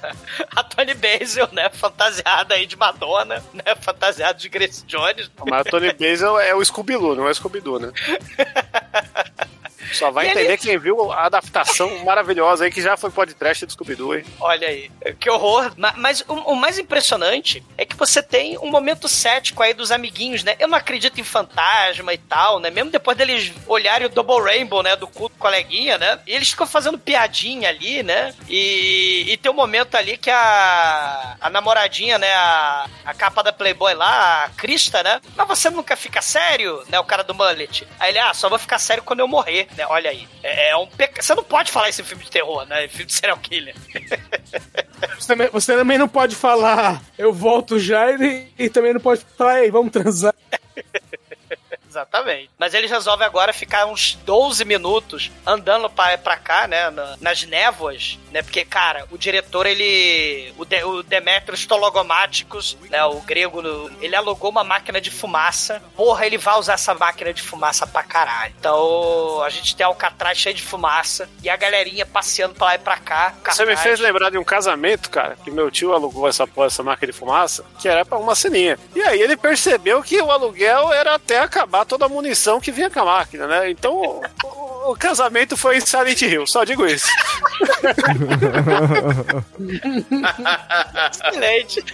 a Tony Basil, né? Fantasiada aí de Madonna, né? Fantasiada de Grace Jones. Mas o Tony Basil é o Scooby-Doo, não é o Scooby-Doo, né? Só vai E entender ele- quem viu a adaptação maravilhosa aí que já foi podcast do Scooby-Doo, hein? Olha aí, que horror. Ma- Mas o, o mais impressionante é que você tem um momento cético aí dos amiguinhos, né? Eu não acredito em fantasma e tal, né? Mesmo depois deles olharem o Double Rainbow, né? Do culto coleguinha, né? E eles ficam fazendo piadinha ali, né? E, e tem um momento ali que a, a namoradinha, né? A, a capa da Playboy lá, a Krista, né? Mas você nunca fica sério, né? O cara do mullet. Aí ele, ah, só vou ficar sério quando eu morrer, né? Olha aí. É, é um. Você não pode falar isso em filme de terror, né? Filme de serial killer. Você também, você também não pode falar, eu volto já, e, e também não pode falar, ei, vamos transar. Exatamente. Mas eles resolvem agora ficar uns 12 minutos andando pra, pra cá, né? na- nas névoas, né? Porque, cara, o diretor, ele. O, de, o Tologomáticos, né? O grego, ele alugou uma máquina de fumaça. Porra, ele vai usar essa máquina de fumaça pra caralho. Então, a gente tem Alcatraz cheio de fumaça e a galerinha passeando pra lá e pra cá. Você me fez lembrar de um casamento, cara, que meu tio alugou essa, essa máquina de fumaça, que era pra uma ceninha. E aí ele percebeu que o aluguel era até acabar toda a munição que vinha com a máquina, né? Então o, o- o casamento foi em Silent Hill, só digo isso. Excelente.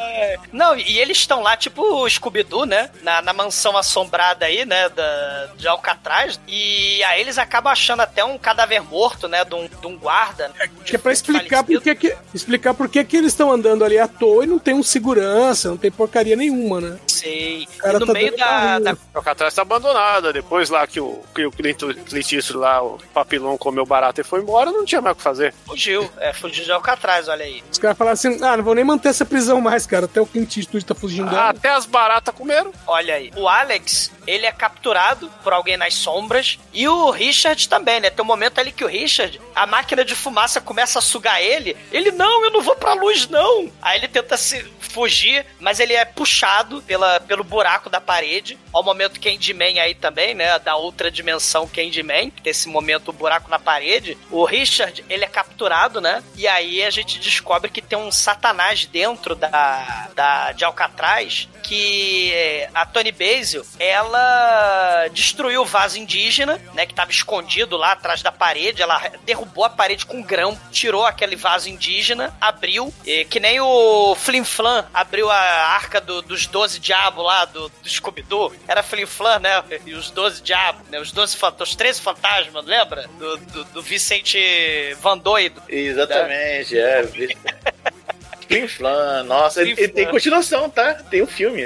É. Não, e eles estão lá, tipo o Scooby-Doo, né? Na, na mansão assombrada aí, né? Da, de Alcatraz. E aí eles acabam achando até um cadáver morto, né? De um, de um guarda. né, Que é pra explicar por que, que, explicar por que, que eles estão andando ali à toa e não tem um segurança, não tem porcaria nenhuma, né? Sei. cara e no tá meio da, da. O Alcatraz tá abandonada, depois lá que o, que o Clint, Clint Eastwood lá, o papilão comeu barato e foi embora, não tinha mais o que fazer. Fugiu. É, fugiu de Alcatraz, olha aí. Os caras falaram assim, ah, não vou nem manter essa prisão mais, cara, até o Clint Eastwood tá fugindo dela. Até as baratas comeram. Olha aí. O Alex, ele é capturado por alguém nas sombras. E o Richard também, né? Tem um momento ali que o Richard, a máquina de fumaça começa a sugar ele. Ele, não, eu não vou pra luz, não. Aí ele tenta se fugir, mas ele é puxado pela, pelo buraco da parede. Ao momento Candyman aí também, né? Da outra dimensão Candyman, que tem esse momento o buraco na parede. O Richard, ele é capturado, né? E aí a gente descobre que tem um satanás dentro da, da de Alcatraz que eh, a Tony Basil, ela destruiu o vaso indígena, né, que estava escondido lá atrás da parede, ela derrubou a parede com grão, tirou aquele vaso indígena, abriu, eh, que nem o Flim Flam abriu a arca do- dos 12 diabos lá do, do Scooby-Doo, era Flim Flam, né, e os 12 diabos, né, os 12 fant- os 13 fantasmas, lembra? Do, do, do Vicente Van Doido. Exatamente, é. Flim Flan, nossa, ele, tem continuação, tá? Tem um filme.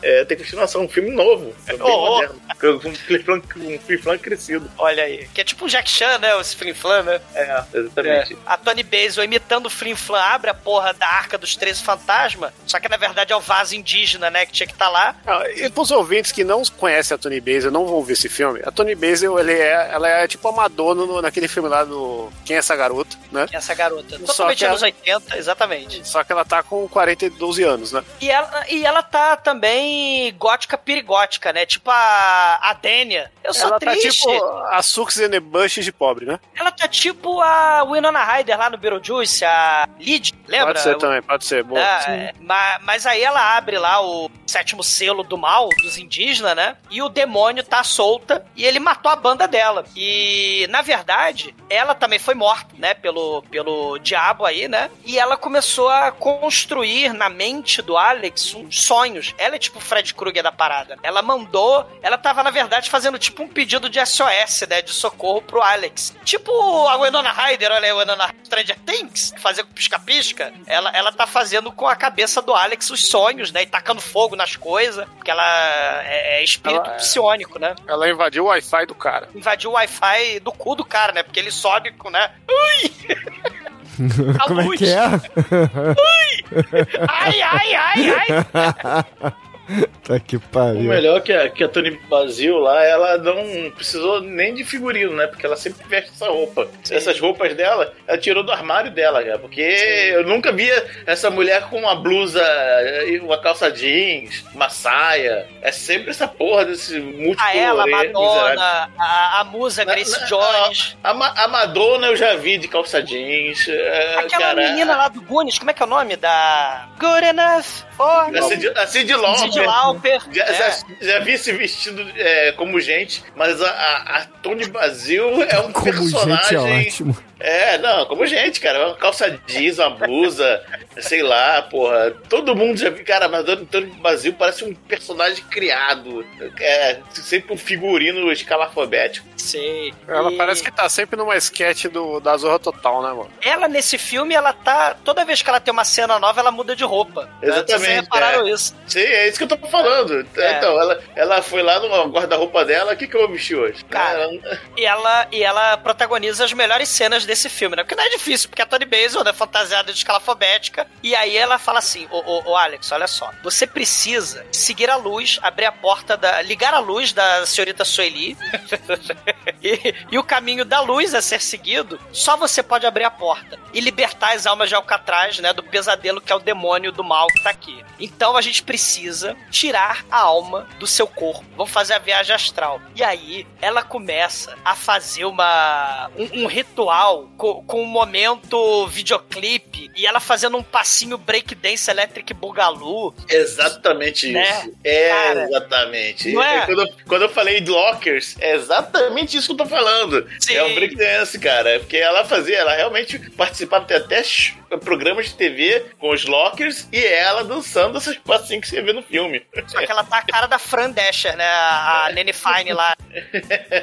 É, tem continuação, um filme novo. É bem Oh, oh. Um Flim Flan, um crescido. olha aí, que é tipo um Jack Chan, né, os Flim Flam, né? É, exatamente. É. A Tony Basil imitando o Flim Flam abre a porra da Arca dos 13 Fantasmas, só que na verdade é o vaso indígena, né, que tinha que estar lá. Ah, E pros ouvintes que não conhecem a Tony Basil, não vão ver esse filme, a Tony Basil, ele é, ela é tipo a Madonna no- naquele filme lá do Quem é essa garota, né? Essa garota. Só Totalmente ela- anos 80, exatamente. Só que ela tá com 42 anos, né? E ela, e ela tá também gótica perigótica, né? Tipo a, a Dênia. Eu sou ela tá triste. tipo a Sux and the Bush de pobre, né? Ela tá tipo a Winona Ryder lá no Beetlejuice, a Lid, lembra? Pode ser também, pode ser. Boa. Ah, é. Ma- mas, aí ela abre lá o sétimo selo do mal dos indígenas, né? E o demônio tá solta e ele matou a banda dela. E na verdade, ela também foi morta, né? Pelo, pelo diabo aí, né? E ela começou a construir na mente do Alex uns sonhos. Ela é tipo o Fred Krueger da parada. Ela mandou, ela tá tava, na verdade, fazendo tipo um pedido de SOS, né? De socorro pro Alex. Tipo a Winona Ryder, olha aí, a Winona Stranger Things, fazer com pisca-pisca. Ela, ela tá fazendo com a cabeça do Alex os sonhos, né? E tacando fogo nas coisas. Porque ela é, é espírito Ela é- psiônico, né? Ela invadiu o Wi-Fi do cara. Invadiu o Wi-Fi do cu do cara, né? Porque ele sobe com, né? Ui! A Como é luz. que é? Ai, ai, ai, ai! tá que O pariu. melhor é que a, que a Tony Basil lá, ela não precisou nem de figurino, né? Porque ela sempre veste essa roupa. Essas roupas dela, ela tirou do armário dela, cara. Porque eu nunca via essa mulher com uma blusa, e uma calça jeans, uma saia. É sempre essa porra desse múltiplo. A ela, a. Madonna, a, a musa Grace na- Jones. A, Ma- a Madonna eu já vi de calça jeans. é, Aquela cara, menina lá do Goonies, como é que é o nome? Da. Good enough for A Cyndi Lauper. Lauper. Já, É. já, já vi esse vestido é, como gente, mas a, a, a Tony Basil é um Como personagem. gente é ótimo. É, não, como gente, cara. Uma calça jeans, uma blusa, sei lá, porra. Todo mundo já viu. Cara, mas o Tony Basil parece um personagem criado. É, sempre um figurino escalafobético. Sei. Ela E parece que tá sempre numa sketch do, da Zorra Total, né, mano? Ela, nesse filme, ela tá. Toda vez que ela tem uma cena nova, ela muda de roupa. né? Vocês repararam isso? Sim, é isso que eu tô falando. É. Então, ela, ela foi lá no guarda-roupa dela. O que, que eu vou vestir hoje? Cara, Ela- E ela, e ela protagoniza as melhores cenas desse filme, né? Porque não é difícil, porque a Tony Basil é fantasiada de escalafobética. E aí ela fala assim: ô, ô, ô, Alex, olha só. Você precisa seguir a luz, abrir a porta da. ligar a luz da senhorita Sueli. e, e o caminho da luz a ser seguido, só você pode abrir a porta e libertar as almas de Alcatraz, né? Do pesadelo que é o demônio do mal que tá aqui. Então a gente precisa tirar a alma do seu corpo. Vamos fazer a viagem astral. E aí ela começa a fazer uma um, um ritual co- com, um momento videoclipe e ela fazendo um passinho breakdance electric bugalu. Exatamente Né? isso. É, Cara, exatamente. não é? Quando, eu- quando eu falei de Lockers, é exatamente isso que eu tô falando. Sim. É um breakdance, cara. Porque ela fazia, ela realmente participava de até programas de TV com os Lockers e ela dançando essas passinhos que você vê no filme. Só que ela tá a cara da Fran Dasher, né? A, Nene Fine lá.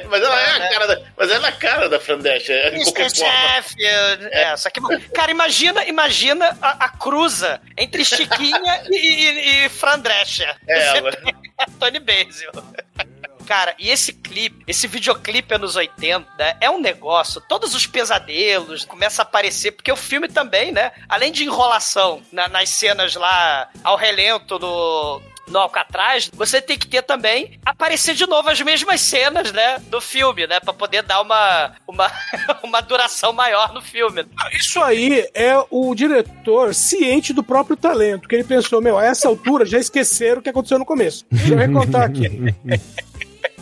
mas ela é a cara da, mas ela é a cara da Fran Dasher, Mr. forma. Sheffield. É, só que, cara, imagina, imagina a, a cruza entre Chiquinha e, e, e Fran Drescher. É ela. Tony Basil. Cara, e esse clipe, esse videoclipe anos 80, é um negócio. Todos os pesadelos começam a aparecer, porque o filme também, né? Além de enrolação na- nas cenas lá ao relento no, no Alcatraz, você tem que ter também aparecer de novo as mesmas cenas, né? Do filme, né? Pra poder dar uma, uma, uma duração maior no filme. Isso aí é o diretor ciente do próprio talento, que ele pensou, meu, a essa altura já esqueceram o que aconteceu no começo. Deixa eu recontar aqui.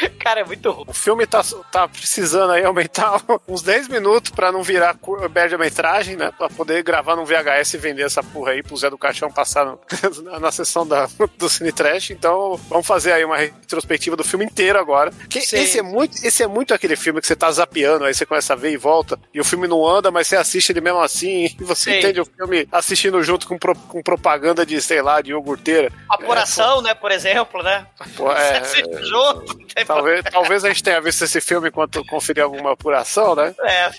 Cara, é muito ruim. O filme tá, tá precisando aí aumentar uns 10 minutos pra não virar média-metragem, né? Pra poder gravar num VHS e vender essa porra aí pro Zé do Caixão passar no- na, na sessão da, do Cine Trash. Então, vamos fazer aí uma retrospectiva do filme inteiro agora. Que Sim. esse, é muito, esse é muito aquele filme que você tá zapeando, aí você começa a ver e volta, e o filme não anda, mas você assiste ele mesmo assim, e você Sim. entende o filme assistindo junto com, pro- com propaganda de, sei lá, de iogurteira. Apuração, né, por exemplo, né? Pô, é, Você assiste junto. Talvez, talvez a gente tenha visto esse filme enquanto conferir alguma apuração, né? É,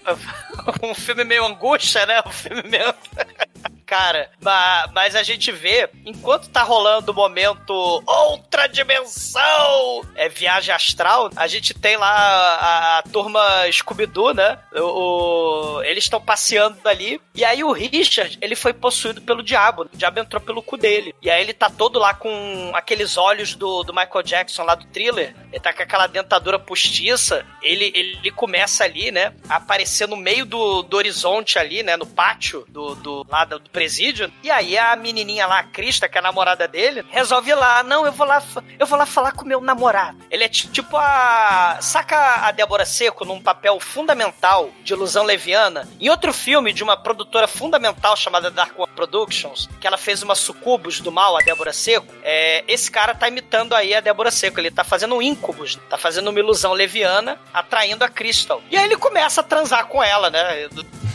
um filme meio angústia, né? Um filme meio. Cara, ma- mas a gente vê, enquanto tá rolando o momento outra dimensão, é viagem astral, a gente tem lá a, a turma Scooby-Doo, né? O, o- eles estão passeando ali, e aí o Richard, ele foi possuído pelo diabo, o diabo entrou pelo cu dele, e aí ele tá todo lá com aqueles olhos do, do Michael Jackson lá do thriller, ele tá com aquela dentadura postiça, ele, ele começa ali, né, a aparecer no meio do, do horizonte ali, né, no pátio do, do lá do presídio, e aí a menininha lá, a Krista, que é a namorada dele, resolve ir lá, não, eu vou lá, eu vou lá falar com meu namorado. Ele é ti- tipo a... Saca a Débora Seco num papel fundamental de ilusão leviana? Em outro filme de uma produtora fundamental chamada Dark One Productions, que ela fez uma sucubus do mal, a Débora Seco, é, esse cara tá imitando aí a Débora Seco, ele tá fazendo um incubus, tá fazendo uma ilusão leviana, atraindo a Crystal. E aí ele começa a transar com ela, né?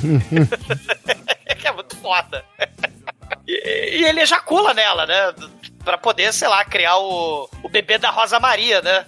que é muito foda. E, e ele ejacula nela, né? Pra poder, sei lá, criar o, o bebê da Rosa Maria, né?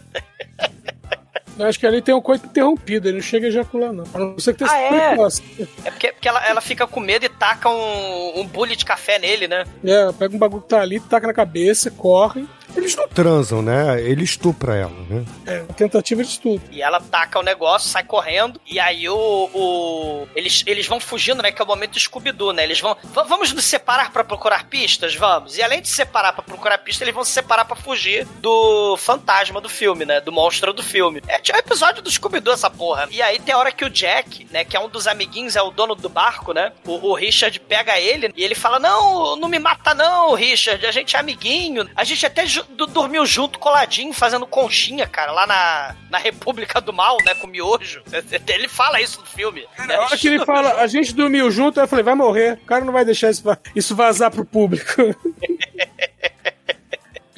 Eu acho que ali tem um coito interrompido, ele não chega a ejacular, não. A não ser que tenha Ah, é? precoce. É porque, porque ela, ela fica com medo e taca um, um bule de café nele, né? É, pega um bagulho que tá ali, taca na cabeça, corre. Eles não transam, né? Ele estupra ela, né? É, tentativa de estudo. E ela taca o negócio, sai correndo, e aí o. o eles, eles vão fugindo, né? Que é o momento do Scooby-Doo, né? Eles vão. "Va- Vamos nos separar pra procurar pistas? Vamos. E além de se separar pra procurar pistas, eles vão se separar pra fugir do fantasma do filme, né? Do monstro do filme. É tipo um episódio do Scooby-Doo, essa porra. E aí tem a hora que o Jack, né? Que é um dos amiguinhos, é o dono do barco, né? O, o Richard pega ele e ele fala: Não, não me mata, não, Richard. A gente é amiguinho. A gente até dormiu junto, coladinho, fazendo conchinha, cara, lá na, na República do Mal, né? Com miojo. Ele fala isso no filme. né? Na hora que ele fala, a gente dormiu junto, eu falei, vai morrer. O cara não vai deixar isso, isso vazar pro público.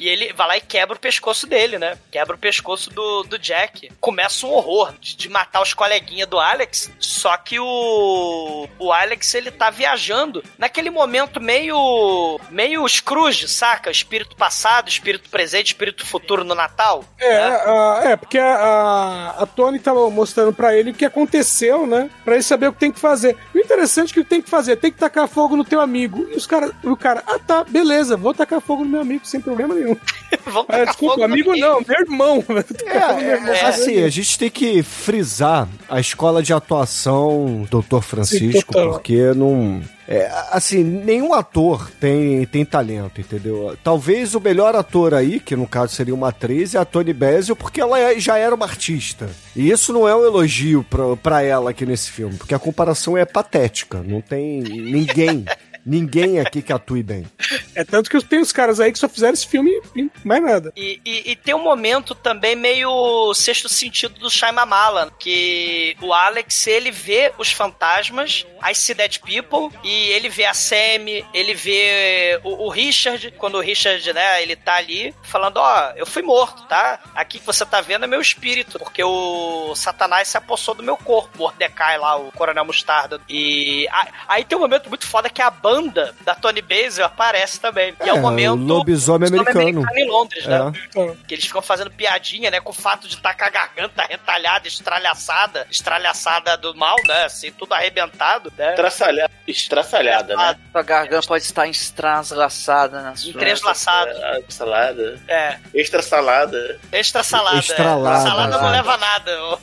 E ele vai lá e quebra o pescoço dele, né? Quebra o pescoço do, do Jack. Começa um horror de, de matar os coleguinhas do Alex. Só que o. O Alex, ele tá viajando naquele momento meio. meio Scrooge, saca? Espírito passado, espírito presente, espírito futuro no Natal. É, a- é porque a, a, Tony tava mostrando pra ele o que aconteceu, né? Pra ele saber o que tem que fazer. O interessante é que ele tem que fazer, tem que tacar fogo no teu amigo. E os cara, o cara, ah tá, beleza, vou tacar fogo no meu amigo sem problema nenhum. Vamos Ah, desculpa, amigo não, meu irmão. No meu irmão. É, assim, a gente tem que frisar a escola de atuação Dr. Francisco, total. porque não. É, assim, nenhum ator tem, tem talento, entendeu? Talvez o melhor ator aí, que no caso seria uma atriz, é a Tony Basil, porque ela é- já era uma artista. E isso não é um elogio pra, pra ela aqui nesse filme, porque a comparação é patética. Não tem ninguém, ninguém aqui que atue bem. É tanto que tem os caras aí que só fizeram esse filme e mais nada. E, e- e tem um momento também meio sexto sentido do Shyamalan, que o Alex, ele vê os fantasmas, as See Dead People, e ele vê a Sammy, ele vê o, o Richard, quando o Richard, né, ele tá ali, falando, ó, eu fui morto, tá? Aqui que você tá vendo é meu espírito, porque o Satanás se apossou do meu corpo, Mordecai lá, o Coronel Mostarda. E a- aí tem um momento muito foda que a banda da Tony Basil aparece também. E é, É, o momento... o lobisomem americano. em Londres, né? É. Que eles ficam fazendo piadinha, né? Com o fato de estar com a garganta retalhada, estralhaçada, estralhaçada do mal, né? Assim, tudo arrebentado, né? Estraçalhada, estraçalhada né? Sua garganta pode estar estraslaçada na sua. Entreslaçado. Ah, Salada. É, Extra salada. extra salada. Estralada, é. Salada não né? leva a nada.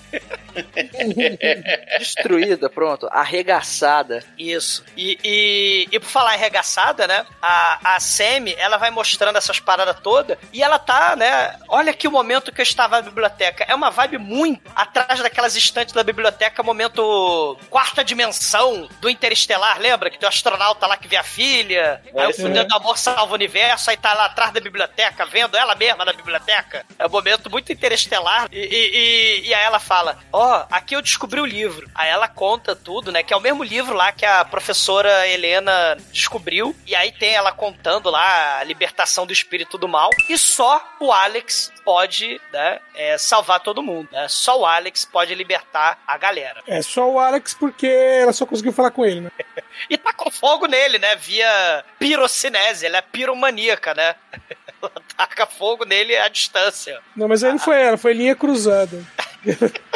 Destruída, pronto. Arregaçada. Isso. E, e, e por falar arregaçada, né? A, a Sammy, ela vai mostrando essas paradas todas e ela tá, né? Olha aqui o momento que eu estava na biblioteca. É uma vibe muito atrás daquelas estantes da biblioteca, momento quarta dimensão do Interestelar, lembra? Que tem o astronauta lá que vê a filha, aí o poder do amor salva o universo, aí tá lá atrás da biblioteca, vendo ela mesma na biblioteca. É um momento muito interestelar. E, e, e- e aí ela fala: Ó, aqui eu descobri o livro. Aí ela conta tudo, né? Que é o mesmo livro lá que a professora Helena descobriu. E aí tem ela contando lá a libertação do espírito do mal. E só o Alex pode, né, é, salvar todo mundo. Né? Só o Alex pode libertar a galera. É só o Alex porque ela só conseguiu falar com ele, né? E tacou fogo nele, né? Via pirocinese, ela é piromaníaca, né? Ela taca fogo nele à distância. Não, mas aí não foi ela, foi linha cruzada.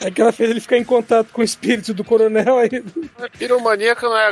É que ela fez ele ficar em contato com o espírito do coronel aí. Piromaníaca não é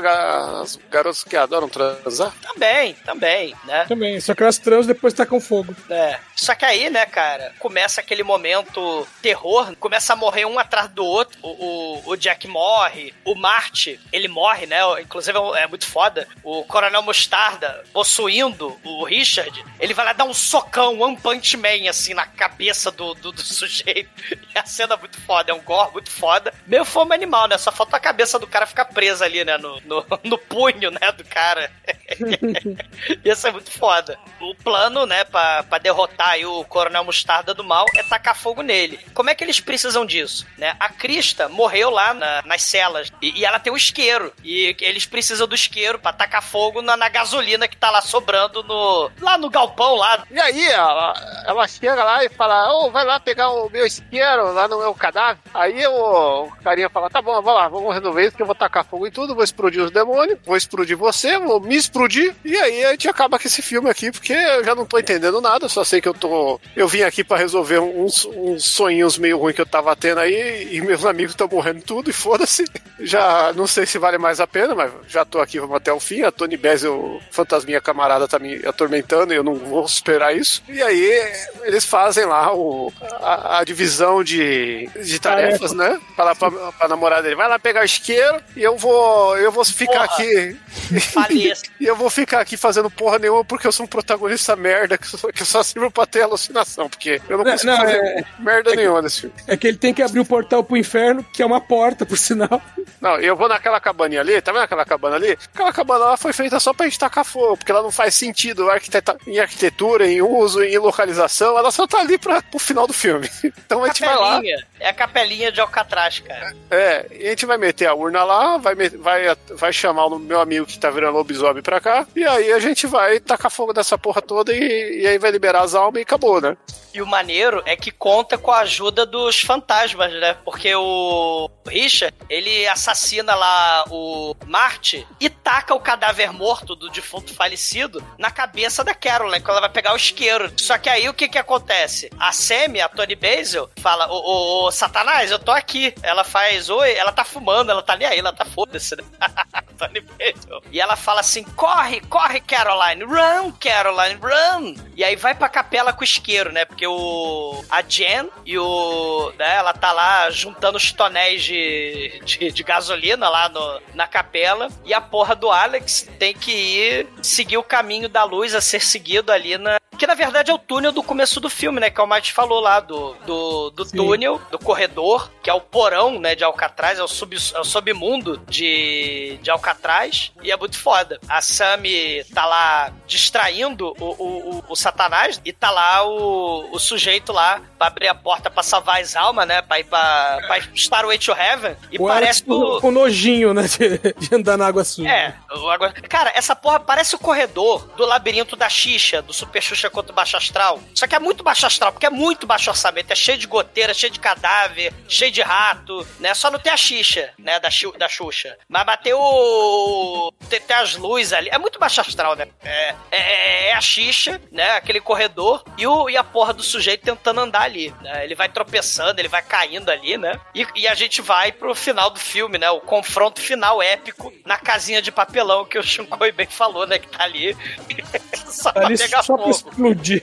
as garotas que adoram transar? Também, também, né? Também, só que elas trans depois tacam fogo. É. Só que aí, né, cara, começa aquele momento terror, começa a morrer um atrás do outro. O, o, o Jack morre, o Marte, ele morre, né? Inclusive é é muito foda. O Coronel Mostarda, possuindo o Richard, ele vai lá dar um socão, um One Punch Man, assim, na cabeça do, do, do sujeito. E a cena é muito foda, é um gore muito foda. Meio fome animal, né? Só falta a cabeça do cara ficar presa ali, né? No, no, no punho, né? Do cara. Isso é muito foda. O plano, né, pra, pra derrotar aí o Coronel Mostarda do Mal é tacar fogo nele. Como é que eles precisam disso? Né? A Krista morreu lá na- nas celas e, e ela tem um isqueiro. E eles precisam do isqueiro pra tacar fogo na, na gasolina que tá lá sobrando no. lá no galpão lá. E aí, ela, ela chega lá e fala: Ô, vai lá pegar o meu isqueiro lá no meu cadáver. Aí o, o carinha fala: Tá bom, vamos lá, vamos resolver isso que eu vou tacar fogo em tudo, vou explodir os demônios, vou explodir você, vou me explodir. E aí a gente acaba com esse filme aqui, porque eu já não tô entendendo nada, só sei que eu tô. Eu vim aqui pra resolver uns, uns sonhinhos meio ruins que eu tava tendo aí, e meus amigos estão morrendo tudo, e foda-se. Já não sei se vale mais a pena, mas já tô aqui, vamos até o fim. A Tony Bezel, fantasminha camarada, tá me atormentando e eu não vou superar isso. E aí eles fazem lá o, a, a divisão de, de tarefas, né? Falar pra, pra namorada dele, vai lá pegar isqueiro e eu vou, eu vou ficar Porra. aqui. E eu vou ficar aqui fazendo porra nenhuma porque eu sou um protagonista merda que só, que só sirvo pra ter alucinação, porque eu não Não, consigo não, fazer é- merda nenhuma nesse filme. É que ele tem que abrir o portal pro inferno, que é uma porta, por sinal. Não, eu vou naquela cabaninha ali, tá vendo aquela cabana ali? Aquela cabana lá foi feita só pra gente tacar fogo, porque ela não faz sentido arquiteta- em arquitetura, em uso, em localização, ela só tá ali pra, pro final do filme. Então a gente vai lá. Capelinha. É a capelinha de Alcatraz, cara. É, e a gente vai meter a urna lá, vai, vai, vai chamar o meu amigo que tá virando lobisomem pra cá, e aí a gente vai tacar fogo nessa porra toda e, e aí vai liberar as almas e acabou, né? E o maneiro é que conta com a ajuda dos fantasmas, né? Porque o Richard, ele assassina lá o Marte e taca o cadáver morto do defunto falecido na cabeça da Carol, né? Quando ela vai pegar o isqueiro. Só que aí o que que acontece? A Sammy, a Tony Basil, fala, ô, ô, ô, Satanás, eu tô aqui. Ela faz, oi, ela tá fumando, ela tá nem aí, ela tá foda-se, né? Basil. E ela fala assim, corre, corre, Caroline, run, Caroline, run. E aí vai pra capela com o isqueiro, né? Porque o... A Jen e o... Né, ela tá lá juntando os tonéis de, de, de gasolina lá no, na capela. E a porra do Alex tem que ir seguir o caminho da luz a ser seguido ali na... Que na verdade é o túnel do começo do filme, né? Que é o Mike falou lá, do, do, do túnel, do corredor, que é o porão, né, de Alcatraz, é o, sub, é o submundo de, de Alcatraz. E é muito foda. A Sammy tá lá distraindo o, o, o, o Satanás e tá lá o, o sujeito lá pra abrir a porta pra salvar as almas, né? Pra ir pra, pra Starway to Heaven. E o parece o. com, nojinho, né? De, de andar na água suja. É, o agora. Cara, essa porra parece o corredor do labirinto da Xixa, do Super Xuxa contra o Baixo Astral. Só que é muito baixo astral, porque é muito baixo orçamento. É cheio de goteira, cheio de cadáver, cheio de rato, né? Só não tem a Xixa, né? Da, da Xuxa. Mas bateu o. Tem, tem as luzes ali. É muito baixo astral, né? É, é, é a Xixa, né? Aquele corredor. E, o, e a porra do sujeito tentando andar ali. Né? Ele vai tropeçando, ele vai caindo ali, né? E, e a gente vai pro final do filme, né? O confronto final épico na casinha de papelão que o Shinkoi bem falou, né? Que tá ali. só pra Ali pegar só fogo. Explodir.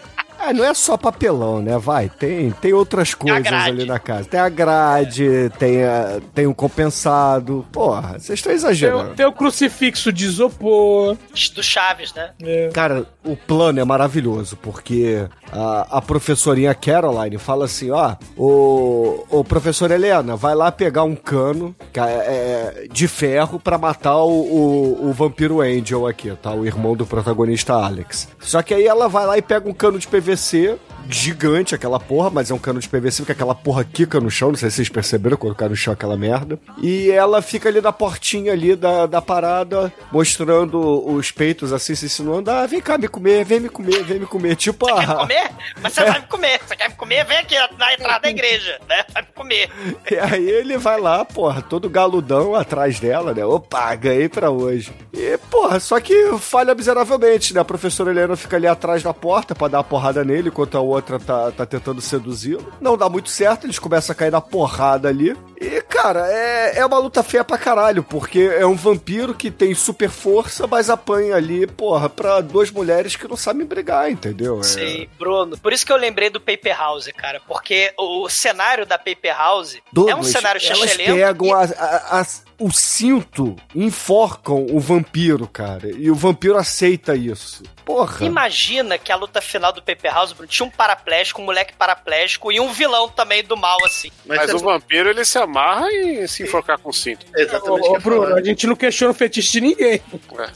É, não é só papelão, né? Vai, tem, tem outras coisas ali na casa. Tem a grade, tem, a, tem o compensado. Porra, vocês estão Tem, exagerando. o- tem o crucifixo de isopor. Do Chaves, né? Cara, o plano é maravilhoso, porque a, a professorinha Caroline fala assim, ó, o, o professor Helena, vai lá pegar um cano é, é, de ferro pra matar o, o, o vampiro Angel aqui, tá? O irmão do protagonista Alex. Só que aí ela vai lá e pega um cano de PVC acontecer gigante aquela porra, mas é um cano de PVC porque aquela porra quica no chão, não sei se vocês perceberam cai no chão aquela merda. E ela fica ali na portinha ali da, da parada, mostrando os peitos assim, se insinuando, ah, vem cá me comer, vem me comer, vem me comer. Tipo, Quer me ah, comer? Mas você vai me comer. Você quer me comer? Vem aqui na entrada da igreja, né? Vai me comer. E aí ele vai lá, porra, todo galudão atrás dela, né? Opa, ganhei pra hoje. E, porra, só que falha miseravelmente, né? A professora Helena fica ali atrás da porta pra dar uma porrada nele, enquanto a outra tá, tá tentando seduzi-lo. Não dá muito certo, eles começam a cair na porrada ali. E, cara, é, é uma luta feia pra caralho, porque é um vampiro que tem super força, mas apanha ali, porra, pra duas mulheres que não sabem brigar, entendeu? É- Sim, Bruno. Por isso que eu lembrei do Paper House, cara. Porque o cenário da Paper House é um Douglas, cenário elas pegam e- a- a- a- o cinto, enforcam o vampiro, cara. E o vampiro aceita isso. Porra. Imagina que a luta final do Paper House, Bruno, tinha um paraplégico, um moleque paraplégico e um vilão também do mal, assim. Mas, é- o vampiro ele se amarra e se enforcar com o cinto. Exatamente. Ô, o ô, Bruno, falar. a gente não questiona o fetiche de ninguém.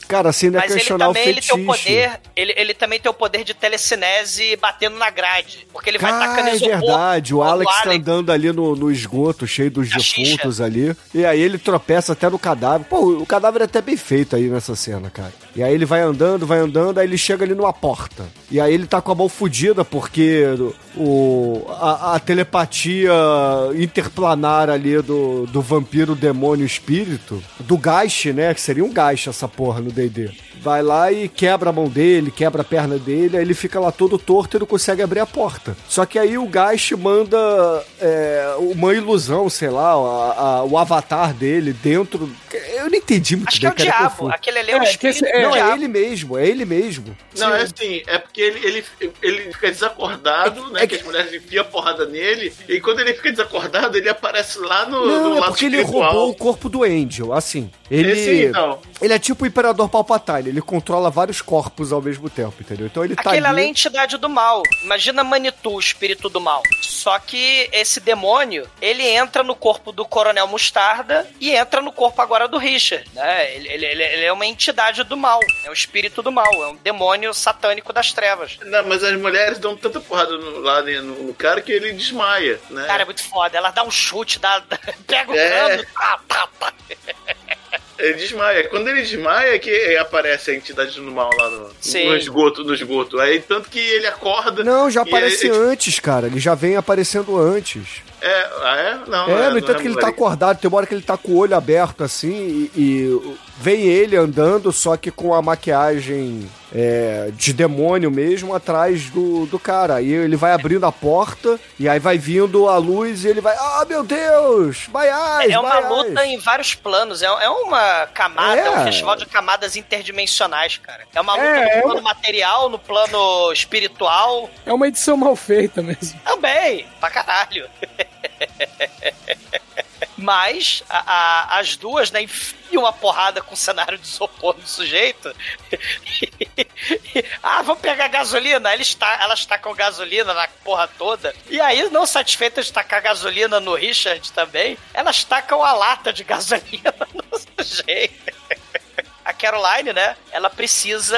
Cara, assim, não é Mas ele questionar o também ele fetiche. tem o poder, ele, ele também tem o poder de telecinese batendo na grade. Porque ele vai tacando Cara, é isopor verdade. O no Alex tá Alex. andando ali no, no esgoto, cheio dos defuntos ali. E aí ele tropeça até no cadáver. Pô, o cadáver é até bem feito aí nessa cena, cara. E aí ele vai andando, vai andando, aí ele chega ali numa porta. E aí ele tá com a mão fodida porque o, a, a telepatia interplanar ali do, do vampiro, demônio, espírito, do Gaish, né? Que seria um Gaish essa porra no D&D. Vai lá e quebra a mão dele, quebra a perna dele, aí ele fica lá todo torto e não consegue abrir a porta. Só que aí o Geist manda é, uma ilusão, sei lá, a- a- o avatar dele dentro. Eu não entendi muito Acho que é bem, o cara, diabo. confuso. Aquele ali é o É, que espírito do Não, é ele mesmo, é ele mesmo. Não, é assim, é porque ele, ele, ele fica desacordado, né? é que, que- as mulheres enfiam a porrada nele, e quando ele fica desacordado, ele aparece lá no, Não, no é lado porque ele espiritual. roubou o corpo do Angel, assim. Ele, Esse, então. ele é tipo o Imperador Palpatine, ele controla vários corpos ao mesmo tempo, entendeu? Então ele tá Aquele ali é a entidade do mal. Imagina Manitou, o espírito do mal. Só que esse demônio, ele entra no corpo do Coronel Mostarda e entra no corpo agora do Richard, né? Ele, ele- ele- é uma entidade do mal. É um espírito do mal. É um demônio satânico das trevas. Não, mas as mulheres dão tanta porrada no, lá né, no, no cara que ele desmaia, né? Cara, é muito foda. Ela dá um chute, dá, pega o É. cano, tá, tá, tá. Ele desmaia. Quando ele desmaia é que aparece a entidade do mal lá no, Sim. no esgoto, no esgoto. Aí tanto que ele acorda. Não, já aparece ele- antes, cara. Ele já vem aparecendo antes. É, ah, é? Não, É, não no entanto não que ele tá é- acordado, tem uma hora que ele tá com o olho aberto assim e, e vem ele andando, só que com a maquiagem é, de demônio mesmo atrás do, do cara. Aí ele vai abrindo a porta e aí vai vindo a luz e ele vai, ah, meu Deus, vai É uma luta em vários planos. É, é uma camada, é um É. festival de camadas interdimensionais, cara. É uma luta É, no é plano uma- material, no plano espiritual. É uma edição mal feita mesmo. Também, pra caralho. Mas a- a- as duas, né, enfiam uma porrada com o cenário de isopor no sujeito. ah, vamos pegar gasolina. Eles ta elas tacam gasolina na porra toda. E aí, não satisfeitas de tacar gasolina no Richard também, elas tacam a lata de gasolina no sujeito. A Caroline, né? Ela precisa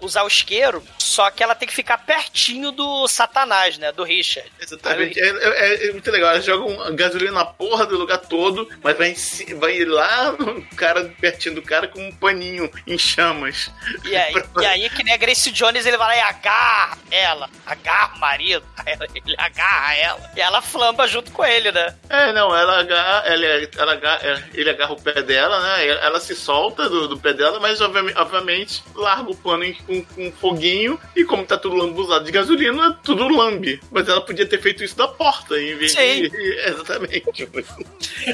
usar o isqueiro, só que ela tem que ficar pertinho do Satanás, né? Do Richard. Exatamente. É, é- é muito legal. Eles jogam gasolina na porra do lugar todo, mas vai, vai lá no cara, pertinho do cara, com um paninho em chamas. E aí, e aí, que nem a Grace Jones, ele vai lá e agarra ela. Agarra o marido. Ela- Ele agarra ela. E ela flamba junto com ele, né? É, não, ela agarra, ela, ela agarra- é, ele agarra o pé dela, né? Ela se solta do, do pé dela, mas obviamente, larga o pano com, com foguinho e como tá tudo lambuzado de gasolina, tudo lambe. Mas ela podia ter feito isso da porta em vez Sim. de. Exatamente.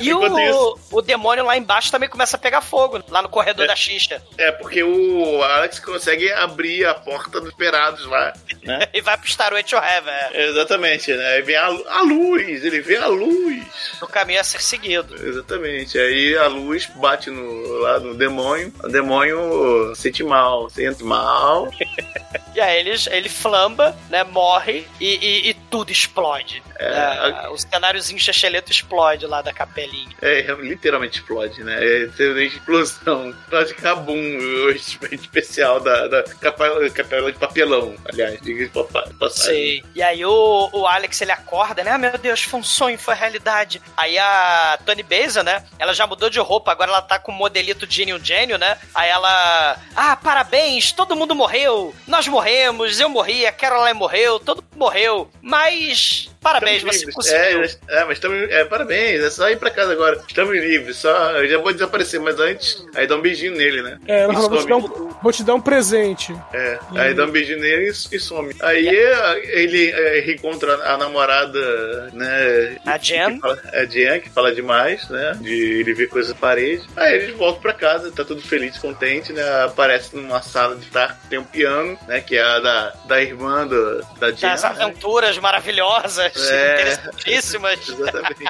E o, o demônio lá embaixo também começa a pegar fogo, lá no corredor da xixa. É, porque o Alex consegue abrir a porta dos perados lá, né? E vai pro Starway to Heaven, é. Exatamente, né? Aí vem a, a luz, ele vê a luz. No caminho a ser seguido. Exatamente. Aí a luz bate no, lá no demônio. O demônio sente mal, sente mal. E aí ele, ele flamba, né? Morre e, e- e tudo explode. É, né, a- O cenáriozinho chacheleto explode lá da capelinha. É, literalmente explode, né? É explosão. Quase cabum, o especial da, da capela, capela de papelão, aliás, diga de passagem. Sei. E aí o, o Alex ele acorda, né? Ah, meu Deus, foi um sonho, foi realidade. Aí a Tony Beza, né? Ela já mudou de roupa, agora ela tá com o modelito Gênio Gênio, né? Aí ela. Ah, parabéns, todo mundo morreu. Nós morremos, eu morri, a Caroline morreu, todo mundo morreu. Mas. Parabéns, Estamos você livres. conseguiu. É, é, mas estamos. É, parabéns, é só ir pra casa agora. Estamos livres, só. Eu já vou desaparecer, mas antes, aí dá um beijinho nele, né? É, ela vou te, dar um, vou te dar um presente. É, aí dá um beijinho nele e, e some. Aí é, ele é, reencontra a namorada, né? A Jen. que fala- É a Jen, que fala demais, né? De ele ver coisas na parede. Aí eles voltam pra casa, tá tudo feliz, contente, né? Aparece numa sala de estar, tem um piano, né? Que é a da, da irmã do, da Jen. Das aventuras maravilhosas, É. interessantíssimas. Exatamente.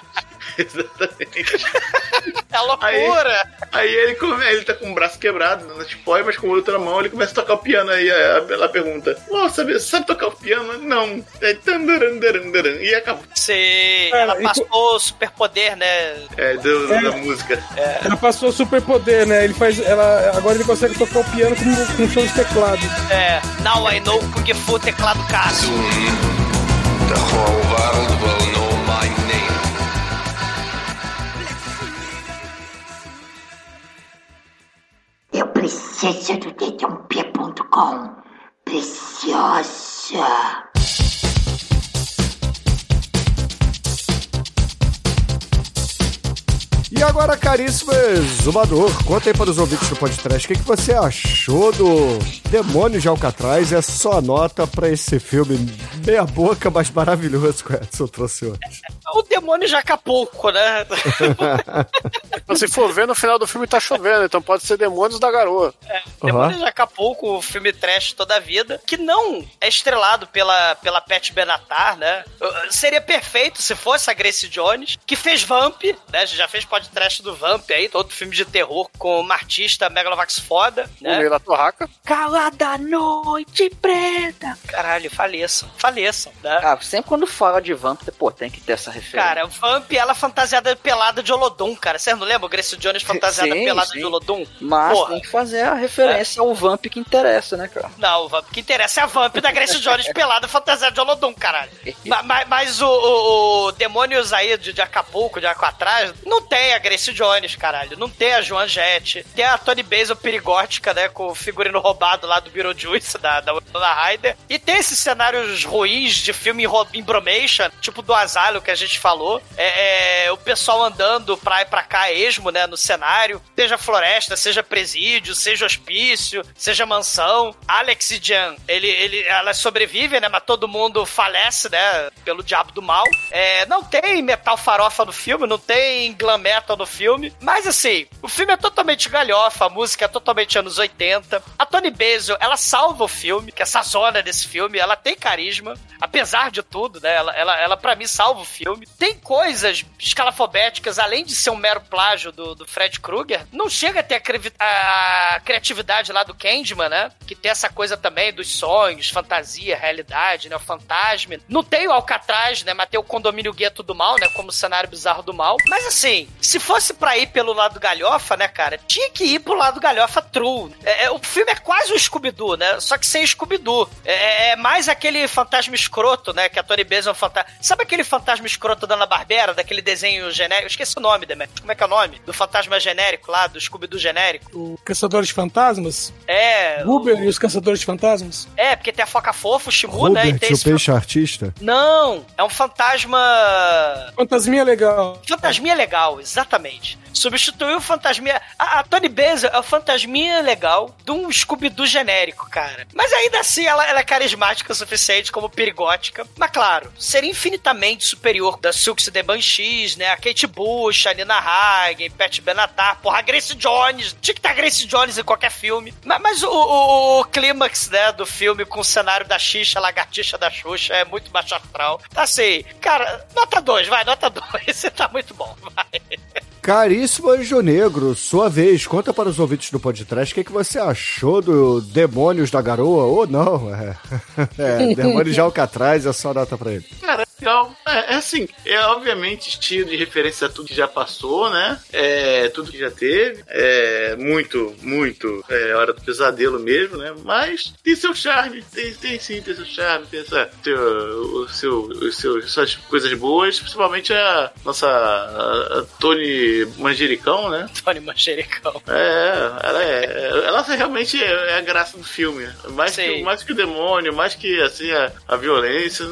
Exatamente. É loucura! Aí ele, come- ele tá com o braço quebrado na tipóia, mas com outra mão ele começa a tocar o piano. Aí a- ela pergunta: Ô, sabe, sabe tocar o piano? Não. É. E acabou. Sei, É, ela e passou o superpoder, né? É, do, É. da música. Ela passou super poder, né? Ele faz. Ela, agora ele consegue tocar o piano com, com som de teclado. É, Now I Know Kung Fu Teclado Cássio. The whole world will Eu preciso do dedãop.com. Preciosa. E agora, caríssimo exumador, conta aí para os ouvintes do podcast o que, que você achou do Demônio de Alcatraz e a sua nota para esse filme meia boca, mas maravilhoso que o Edson trouxe hoje. O demônio de Acapulco, né? Se for ver, no final do filme tá chovendo, então pode ser Demônios da Garoa. Demônio de Acapulco, o filme trash toda a vida, que não é estrelado pela, pela Pat Benatar, né? Seria perfeito se fosse a Grace Jones, que fez Vamp, né? Já fez podcast do Vamp aí, outro filme de terror com uma artista Megalovax foda, O né? meio da torraca. Calada noite preta. Caralho, faleçam, faleçam, né? Ah, sempre quando fala de Vamp, pô, tem que ter essa referência. Cara, Vamp, ela fantasiada pelada de Olodum, cara. Vocês não lembram? Grace Jones fantasiada Sim, pelada sim. de Olodum? Mas Porra. tem que fazer a referência ao Vamp que interessa, né, cara? Não, o Vamp que interessa é a Vamp da Grace Jones pelada fantasiada de Olodum, caralho. Ma- ma- Mas, o, o, o Demônios aí de, de Acapulco, de Aquatrás, não tem a Grace Jones, caralho. Não tem a Joan Jett. Tem a Tony Basil perigótica, né? Com o figurino roubado lá do Beetlejuice, da, da Winona Ryder. E tem esses cenários ruins de filme em, em bromation, tipo do Asylum que a gente falou. É, é, o pessoal andando pra ir pra cá, esmo, né? No cenário. Seja floresta, seja presídio, seja hospício, seja mansão. Alex e Jan, ele, ele, elas sobrevivem, né? Mas todo mundo falece, né? Pelo diabo do mal. É, não tem metal farofa no filme, não tem glam metal no filme. Mas assim, o filme é totalmente galhofa, a música é totalmente anos 80. A Tony Basil, ela salva o filme, que essa zona desse filme, ela tem carisma, apesar de tudo, né? Ela, ela, ela para mim salva o filme. Tem coisas escalafobéticas, além de ser um mero plágio do, do Fred Krueger, não chega a ter a, a criatividade lá do Candyman, né? Que tem essa coisa também dos sonhos, fantasia, realidade, né? O fantasma. Não tem o Alcatraz, né? Mas tem o condomínio gueto do mal, né? Como cenário bizarro do mal. Mas assim, se fosse pra ir pelo lado galhofa, né, cara? Tinha que ir pro lado galhofa true. É, é, o filme é quase um Scooby-Doo, né? Só que sem Scooby-Doo. É, é mais aquele fantasma escroto, né? Que a Tony Basil é um fantasma. Sabe aquele fantasma escroto da Ana Barbera, daquele desenho genérico? Eu esqueci o nome, Demet. Como é que é o nome? Do fantasma genérico lá, do Scooby-Doo genérico. O Caçadores de Fantasmas? É. Uber e os Caçadores de Fantasmas? É, porque tem a Foca Fofa, o Shimu, né? E tem o esse peixe artista. Não, é um fantasma. Fantasminha legal. Fantasminha legal, exatamente. Substituiu o fantasminha. A, a Tony Basil é o fantasminha legal de um Scooby-Doo genérico, cara. Mas ainda assim, ela, ela é carismática o suficiente como perigótica. Mas claro, seria infinitamente superior da Silks the Banshees, né? A Kate Bush, a Nina Hagen, Pat Benatar, porra, a Grace Jones. Tinha que estar Grace Jones em qualquer filme. Mas, mas o, o- o clímax, né, do filme com o cenário da Xixa, lagartixa da Xuxa, é muito baixo astral. Tá assim, cara, nota 2, vai, nota 2. Você tá muito bom, vai. Caríssimo Anjo Negro, sua vez, conta para os ouvintes do podcast o que, que você achou do Demônios da Garoa, ou não, é, é Demônios de Alcatraz, é só nota pra ele. Cara, legal. É, é assim, é obviamente estilo de referência a tudo que já passou, né? É, tudo que já teve. É muito, muito é, Hora do Pesadelo mesmo, né? Mas tem seu charme, tem, tem sim, tem seu charme, tem essa, teu, o seu, o seu, suas coisas boas, principalmente a nossa a, a Tony Manjericão, né? Tony Manjericão. É, ela é. Ela realmente é, é a graça do filme. Mais Sim. que, mais que o demônio, mais que assim, a, a violência.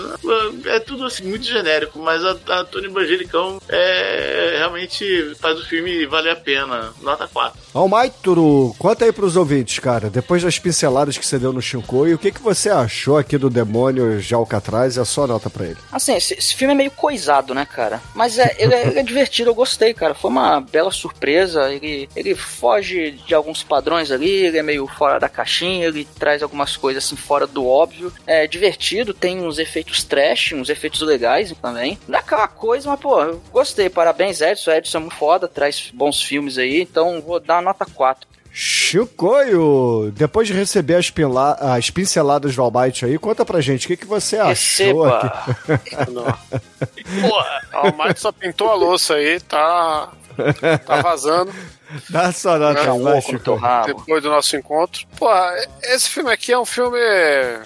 É tudo assim, muito genérico, mas a, a Tony Manjericão é, realmente faz o filme valer a pena. Nota 4. Almaituru, conta aí pros ouvintes, cara, depois das pinceladas que você deu no Shinkoi, o que, que você achou aqui do Demônios de Alcatraz e a sua nota pra ele? Assim, esse, esse filme é meio coisado, né, cara? Mas é, ele, é, ele é divertido, eu gostei, cara. Foi uma bela surpresa. Ele, ele foge de alguns padrões ali, ele é meio fora da caixinha, ele traz algumas coisas assim fora do óbvio. É divertido, tem uns efeitos trash, uns efeitos legais também. Não é aquela coisa, mas, pô, eu gostei. Parabéns, Edson. Edson é muito foda, traz bons filmes aí, então vou dar nota 4. Chicoio, depois de receber as, pinla- as pinceladas do Almighty aí, conta pra gente o que, que você achou Receba. aqui. Porra. Ah, o Mike só pintou a louça aí, tá, tá vazando. Dá a sua nota aí, vai, rabo. Depois do nosso encontro. Pô, esse filme aqui é um filme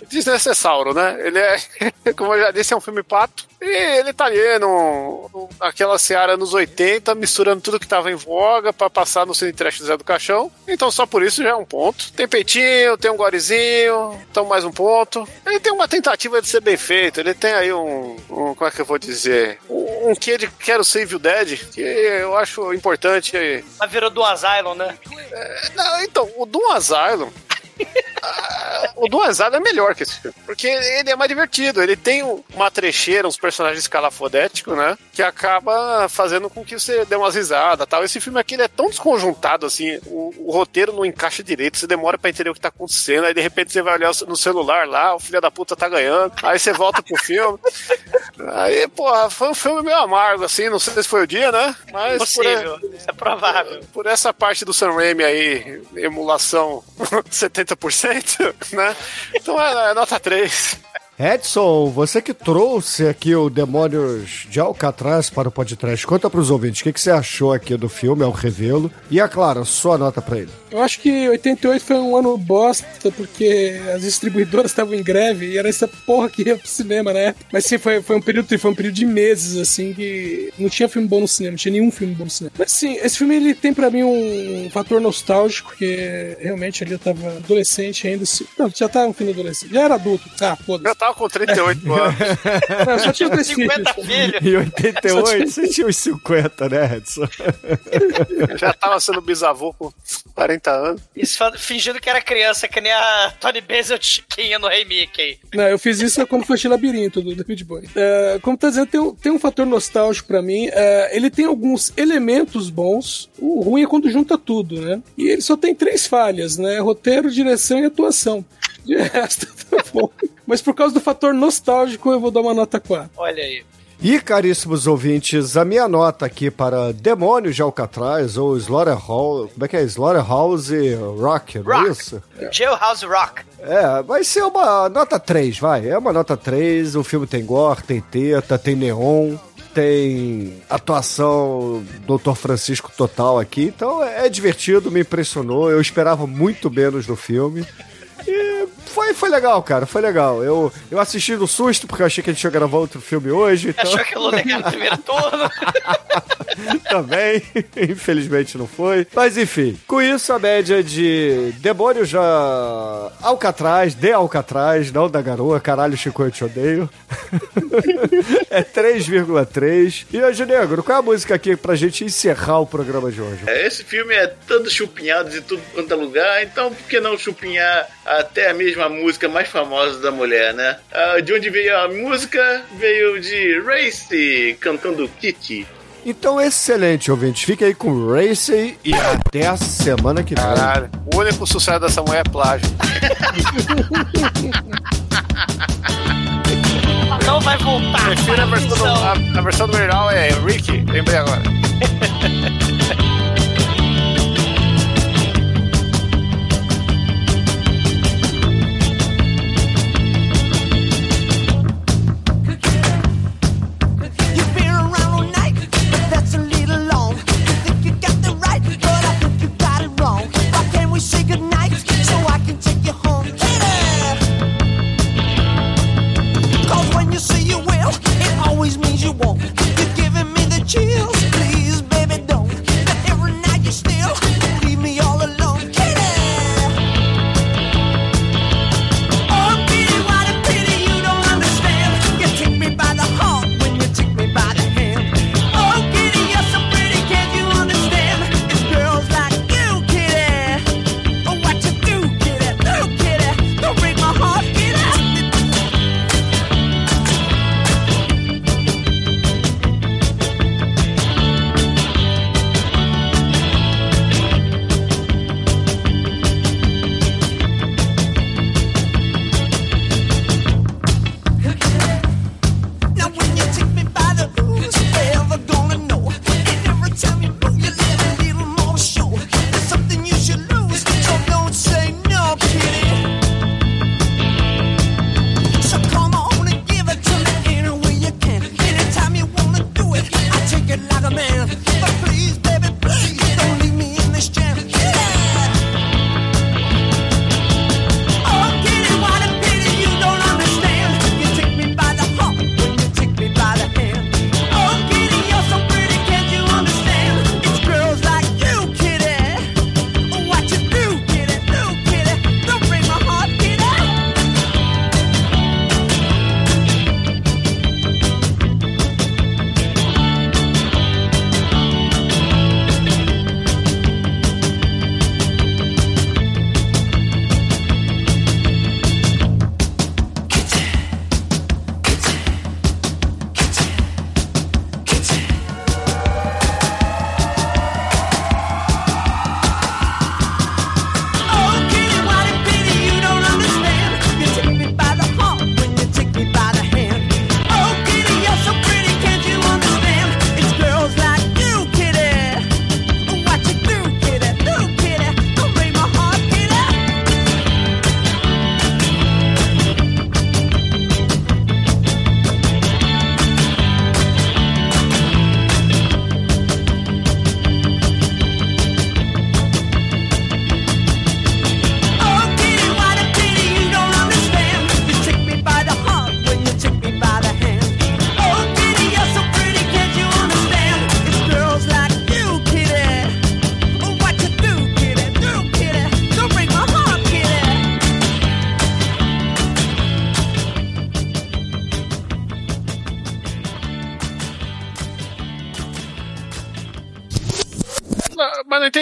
desnecessário, né? Ele é, como eu já disse, é um filme pato. E ele tá ali no, no- naquela seara nos 80, misturando tudo que tava em voga pra passar no Cine Trash do Zé do Caixão. Então só por isso já é um ponto. Tem peitinho, tem um gorezinho, então mais um ponto. Ele tem uma tentativa de ser bem feito. Ele tem aí um, um como é que eu vou dizer? Um, um quê de Quero Save o Dead, que eu acho importante. Mas virou do Asylum, né? É, não, então, o Doom Asylum. ah, o Asylum é melhor que esse filme, porque ele é mais divertido. Ele tem uma trecheira, uns personagens escalafodéticos, né? Que acaba fazendo com que você dê umas risadas tal. Esse filme aqui é tão desconjuntado assim, o, o roteiro não encaixa direito, você demora pra entender o que tá acontecendo, aí de repente você vai olhar no celular lá, o filho da puta tá ganhando, aí você volta pro filme. Aí, porra, foi um filme meio amargo, assim, não sei se foi o dia, né? Mas Possível, por, isso é provável. por essa parte do Sam Raimi aí, emulação 70%, né? Então é, é nota 3. Edson, você que trouxe aqui o Demônios de Alcatraz para o podcast, conta para os ouvintes o que, que você achou aqui do filme, ao revê-lo. E, é claro, sua nota para ele. Eu acho que 88 foi um ano bosta, porque as distribuidoras estavam em greve e era essa porra que ia pro cinema, né? Mas sim, foi, foi, um período, foi um período de meses, assim, que não tinha filme bom no cinema, não tinha nenhum filme bom no cinema. Mas sim, esse filme ele tem pra mim um fator nostálgico, porque realmente ali eu tava adolescente ainda. assim- Não, já tava um filme adolescente, já era adulto. Ah, foda-se. Com 38 anos. Não, eu só tinha dois 50 filhos. Em 88, você tinha uns 50, né, Edson? Eu já tava sendo bisavô com 40 anos. Isso fingindo que era criança, que nem a Tony Basil Chiquinha no Rei Mickey. Não, eu fiz isso quando foi labirinto do David Bowie. É, como tá dizendo, tem um, tem um fator nostálgico pra mim. É, ele tem alguns elementos bons. O ruim é quando junta tudo, né? E ele só tem três falhas, né? Roteiro, direção e atuação. De resto, tá bom. Mas por causa do fator nostálgico, eu vou dar uma nota 4. Olha aí. E, caríssimos ouvintes, a minha nota aqui para Demônios de Alcatraz, ou Slaughterhouse... Como é que é? Slaughterhouse Rock, não é Rock. isso? Jailhouse Rock. É, vai ser uma nota 3, vai. É uma nota 3, o filme tem gore, tem teta, tem neon, tem atuação Dr. Francisco total aqui, então é é divertido, me impressionou, eu esperava muito menos no filme. Foi, foi legal, cara, foi legal. Eu, eu assisti no susto, porque eu achei que a gente ia gravar outro filme hoje. Então... Achou que eu ia no primeiro turno? Também, infelizmente não foi. Mas enfim, com isso a média de Demônios já Alcatraz, de Alcatraz, não da garoa, caralho, Chico, eu te odeio. é 3,3. E hoje, Negro, qual é a música aqui pra gente encerrar o programa de hoje? É, Esse filme é todo chupinhado de tudo quanto é lugar, então por que não chupinhar até a mesma música mais famosa da mulher, né? Ah, de onde veio a música? Veio de Race cantando Kitty. Então, excelente, ouvintes. Fique aí com o Racing e até a semana que vem. Caralho. O único sucesso dessa mulher é plágio. Não vai voltar. Prefiro a versão, do, a, a versão do original é Ricky, lembrei agora.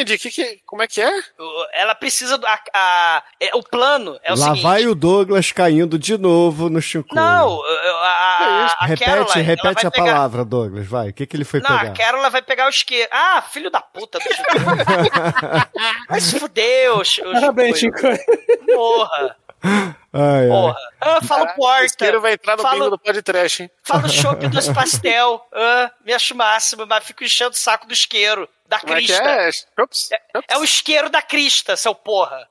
mas. Que, que, como é que é? O- Ela precisa do. A, a- é, o plano é o Lá seguinte. vai o Douglas caindo de novo no Shinkoi. Não, a, a, a repete, Caroline, repete a pegar- palavra, Douglas, vai. O que, que ele foi Não, pegar? a Caroline vai pegar o isqueiro. Ah, filho da puta do Chico. Vai se fuder, ô Chi- ô Parabéns, Chico. Chico. Porra, Ai, ai. porra. Ah, fala O porta. isqueiro vai entrar no Fala- bingo do podcast, hein? Fala o chopp dos pastel. Ah, me acho máximo, mas fico enchendo o saco do isqueiro. Da Como é crista. é? Ops. É o isqueiro da crista, seu porra.